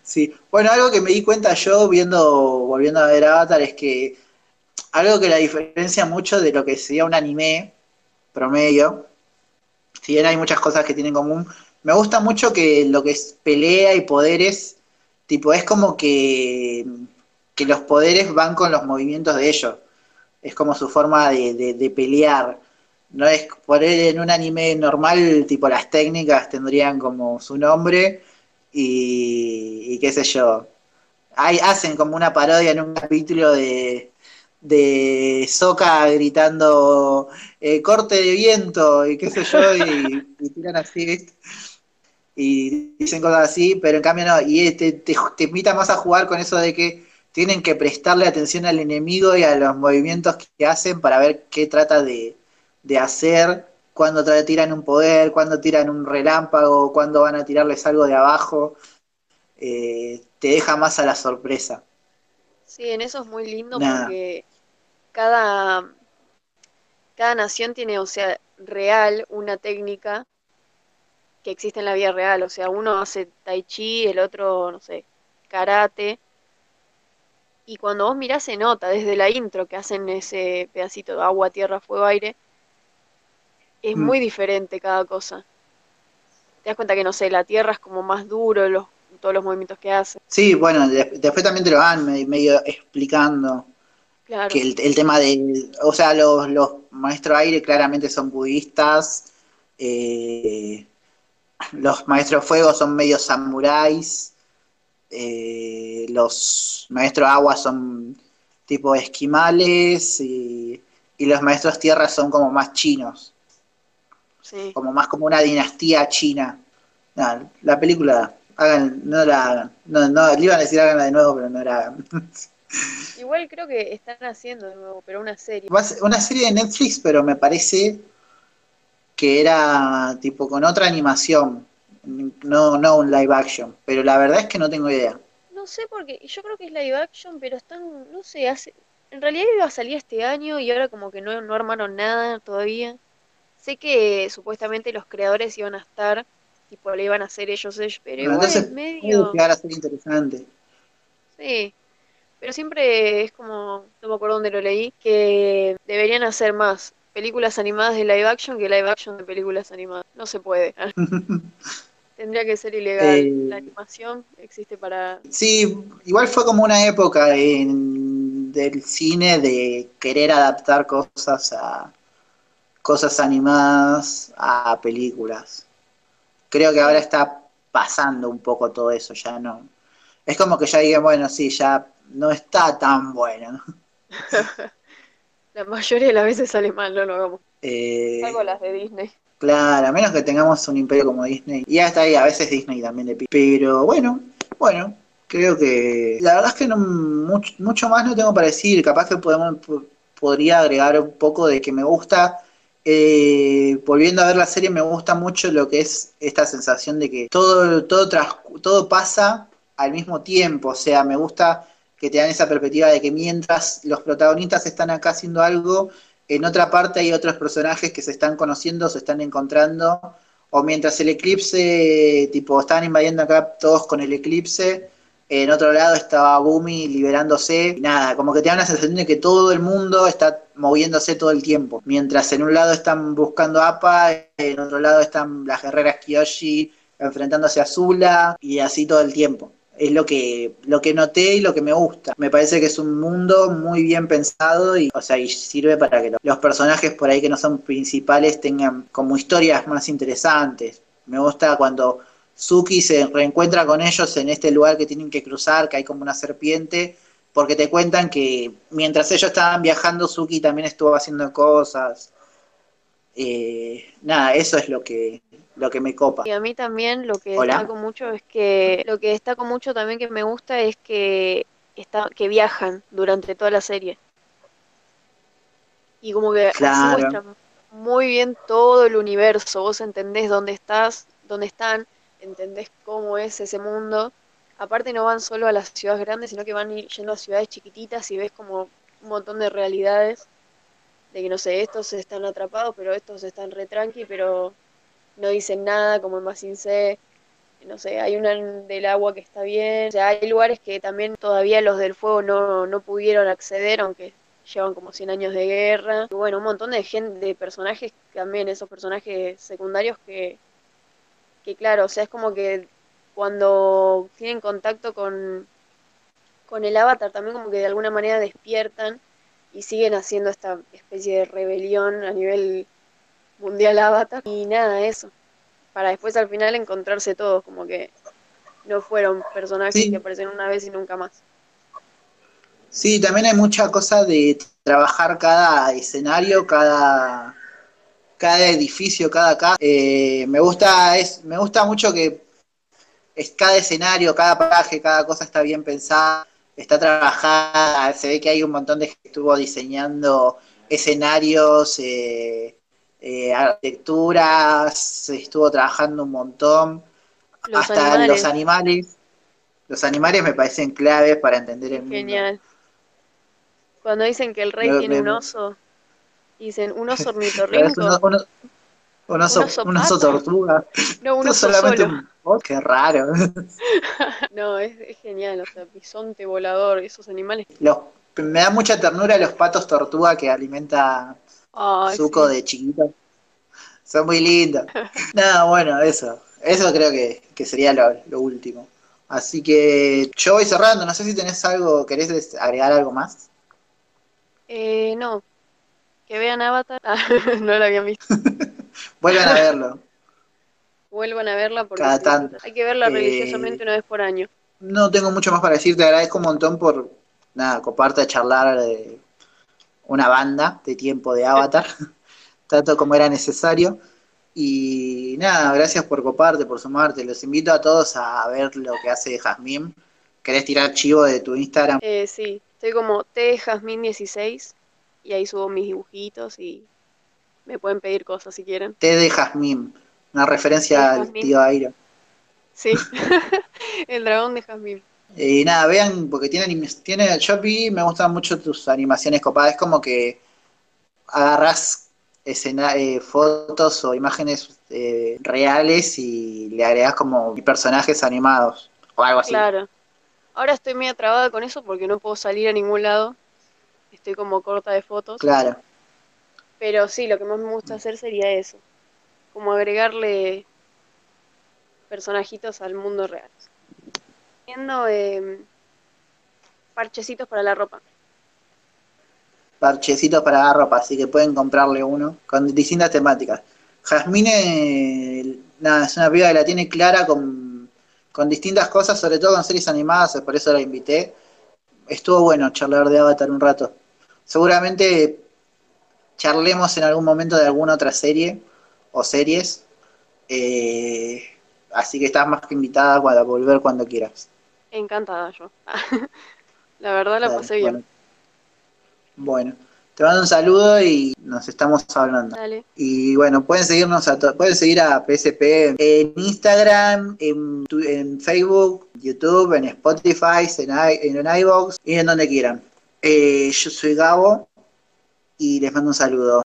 Sí, bueno, algo que me di cuenta yo viendo, volviendo a ver Avatar es que algo que la diferencia mucho de lo que sería un anime promedio, si bien hay muchas cosas que tienen en común, me gusta mucho que lo que es pelea y poderes, tipo, es como que, que los poderes van con los movimientos de ellos. Es como su forma de, de- pelear. No es poner en un anime normal, tipo las técnicas tendrían como su nombre y, y qué sé yo. Hay, hacen como una parodia en un capítulo de, de Sokka gritando eh, corte de viento y qué sé yo, y, tiran así, y dicen cosas así, pero en cambio no, y te, te, te invita más a jugar con eso de que tienen que prestarle atención al enemigo y a los movimientos que hacen para ver qué trata de, de hacer, cuando tiran un poder, cuando tiran un relámpago, cuando van a tirarles algo de abajo, eh, te deja más a la sorpresa. Sí, en eso es muy lindo Nada. porque cada, cada nación tiene, o sea, real una técnica que existe en la vida real. O sea, uno hace tai chi, el otro, no sé, karate. Y cuando vos mirás se nota desde la intro que hacen ese pedacito de agua, tierra, fuego, aire, es Mm. muy diferente cada cosa. Te das cuenta que, no sé, la tierra es como más duro, los, todos los movimientos que hace. Sí, bueno, de- después también te lo van me- medio explicando. Claro. que el, el tema de, o sea, los, los maestros aire claramente son budistas, eh, los maestros fuego son medio samuráis, eh, los maestros agua son tipo esquimales y, y los maestros tierra son como más chinos, Sí. como más como una dinastía china. La película, hagan, no la hagan, no, no, le iban a decir háganla de nuevo, pero no la hagan. Igual creo que están haciendo de nuevo, pero una serie. Una serie de Netflix, pero me parece que era tipo con otra animación, no, no un live action, pero la verdad es que no tengo idea. No sé porque yo creo que es live action, pero están, no sé, hace, en realidad iba a salir este año y ahora como que no, no armaron nada todavía. Sé que supuestamente los creadores iban a estar, tipo le iban a hacer ellos, ellos, pero Bueno, igual entonces es puede medio, llegar a ser interesante. sí. Pero siempre es como, no me acuerdo dónde lo leí, que deberían hacer más películas animadas de live action que live action de películas animadas. No se puede. Tendría que ser ilegal. Eh, La animación existe para... Sí, igual fue como una época en- del cine de querer adaptar cosas a cosas animadas a películas. Creo que ahora está pasando un poco todo eso, ya no. Es como que ya digan, bueno, sí, ya no está tan bueno. La mayoría de las veces sale mal, no lo hagamos. Eh, Salvo las de Disney. Claro, a menos que tengamos un imperio como Disney. Y hasta ahí, a veces Disney también le pide. Pero bueno, bueno, creo que. La verdad es que no mucho, mucho más no tengo para decir. Capaz que podemos, po- podría agregar un poco de que me gusta. Eh, volviendo a ver la serie, me gusta mucho lo que es esta sensación de que todo, todo, tras- todo pasa al mismo tiempo. O sea, me gusta que te dan esa perspectiva de que mientras los protagonistas están acá haciendo algo, en otra parte hay otros personajes que se están conociendo, se están encontrando, o mientras el eclipse, tipo, estaban invadiendo acá todos con el eclipse, en otro lado estaba Bumi liberándose, nada, como que te da una sensación de que todo el mundo está moviéndose todo el tiempo, mientras en un lado están buscando a Appa, en otro lado están las guerreras Kyoshi enfrentándose a Zula, y así todo el tiempo es lo que, lo que noté y lo que me gusta. Me parece que es un mundo muy bien pensado y, o sea, y sirve para que lo- los personajes por ahí que no son principales tengan como historias más interesantes. Me gusta cuando Suki se reencuentra con ellos en este lugar que tienen que cruzar, que hay como una serpiente, porque te cuentan que mientras ellos estaban viajando, Suki también estuvo haciendo cosas. Eh, nada, eso es lo que, lo que me copa. Y a mí también lo que Hola. destaco mucho es que, lo que destaco mucho también que me gusta es que está, que viajan durante toda la serie. Y como que así Claro. muestran muy bien todo el universo. Vos entendés dónde estás, dónde están, entendés cómo es ese mundo. Aparte no van solo a las ciudades grandes, sino que van yendo a ciudades chiquititas y ves como un montón de realidades. De que no sé, estos están atrapados, pero estos están re tranqui, pero no dicen nada, como en C. No sé, hay una del agua que está bien. O sea, hay lugares que también todavía los del fuego no, no pudieron acceder, aunque llevan como 100 años de guerra. Y bueno, un montón de gente, de personajes también, esos personajes secundarios que, que claro, o sea, es como que cuando tienen contacto con, con el avatar también como que de alguna manera despiertan y siguen haciendo esta especie de rebelión a nivel mundial avatar. Y nada, eso. Para después al final encontrarse todos, como que no fueron personajes Sí. que aparecen una vez y nunca más. Sí, también hay mucha cosa de trabajar cada escenario, cada, cada edificio, cada casa. Eh, me gusta, es, me gusta mucho que es cada escenario, cada paraje, cada cosa está bien pensada, está trabajada, se ve que hay un montón de gente que estuvo diseñando escenarios, eh, eh, arquitecturas, se estuvo trabajando un montón, Los hasta animales, los animales. Los animales me parecen claves para entender el mundo. genial. Cuando dicen que el rey tiene me- un oso, dicen un oso ornitorrinco. un oso, ¿Un oso un oso pata? tortuga. No, un solamente solo. un- oh, qué raro. No, es, es genial, o sea, bisonte volador, esos animales. Los, me da mucha ternura los patos tortuga que alimenta Ay, Zuko sí. de chiquito. Son muy lindos. Nada, bueno, eso. Eso creo que, que sería lo, lo último. Así que yo voy cerrando. No sé si tenés algo, querés agregar algo más. Eh, no, que vean Avatar. Ah, no la habían visto. Vuelvan a verlo. Vuelvan a verla porque Cada tanto. hay que verla Eh, religiosamente una vez por año. No tengo mucho más para decir. Te agradezco un montón por nada, coparte a charlar de una banda de tiempo de Avatar, tanto como era necesario. Y nada, gracias por coparte, por sumarte. Los invito a todos a ver lo que hace Jazmín. ¿Querés tirar chivo de tu Instagram? Eh, sí, estoy como tjasmin16 y ahí subo mis dibujitos y me pueden pedir cosas si quieren. T de Jazmín, una referencia al Jazmín. tío Airo. Sí, el dragón de Jazmín. Y nada, vean, porque tiene, tiene, yo vi, me gustan mucho tus animaciones copadas, es como que agarras escena, eh, fotos o imágenes eh, reales y le agregas como personajes animados o algo así. Claro. Ahora estoy medio trabada con eso porque no puedo salir a ningún lado. Estoy como corta de fotos. Claro. Pero sí, lo que más me gusta hacer sería eso. Como agregarle personajitos al mundo real. Viendo eh, parchecitos para la ropa. Parchecitos para la ropa, así que pueden comprarle uno con distintas temáticas. Jasmine, es una piba que la tiene clara con, con distintas cosas, sobre todo con series animadas, por eso la invité. Estuvo bueno charlar de Avatar un rato. Seguramente charlemos en algún momento de alguna otra serie o series. Eh, así que estás más que invitada para volver cuando quieras. Encantada yo. la verdad la Dale, pasé bien. Bueno. Bueno, te mando un saludo y nos estamos hablando. Dale. Y bueno, pueden seguirnos a pueden seguir a PSP en Instagram, en, en Facebook, YouTube, en Spotify, en, i- en, iVoox y en donde quieran. Eh, yo soy Gabo y les mando un saludo.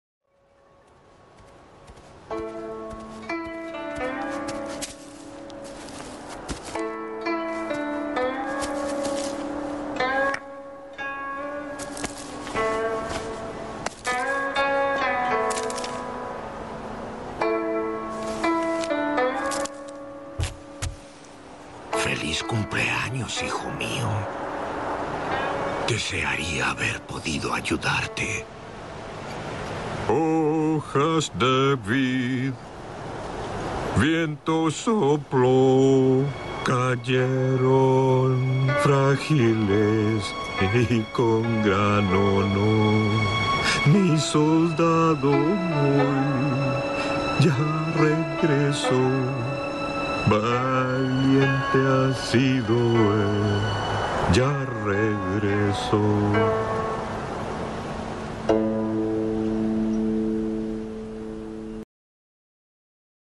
Feliz cumpleaños, hijo mío. Desearía haber podido ayudarte. Hojas de vid, viento sopló, cayeron frágiles y con gran honor. Mi soldado hoy ya regresó, valiente ha sido él, ya regresó.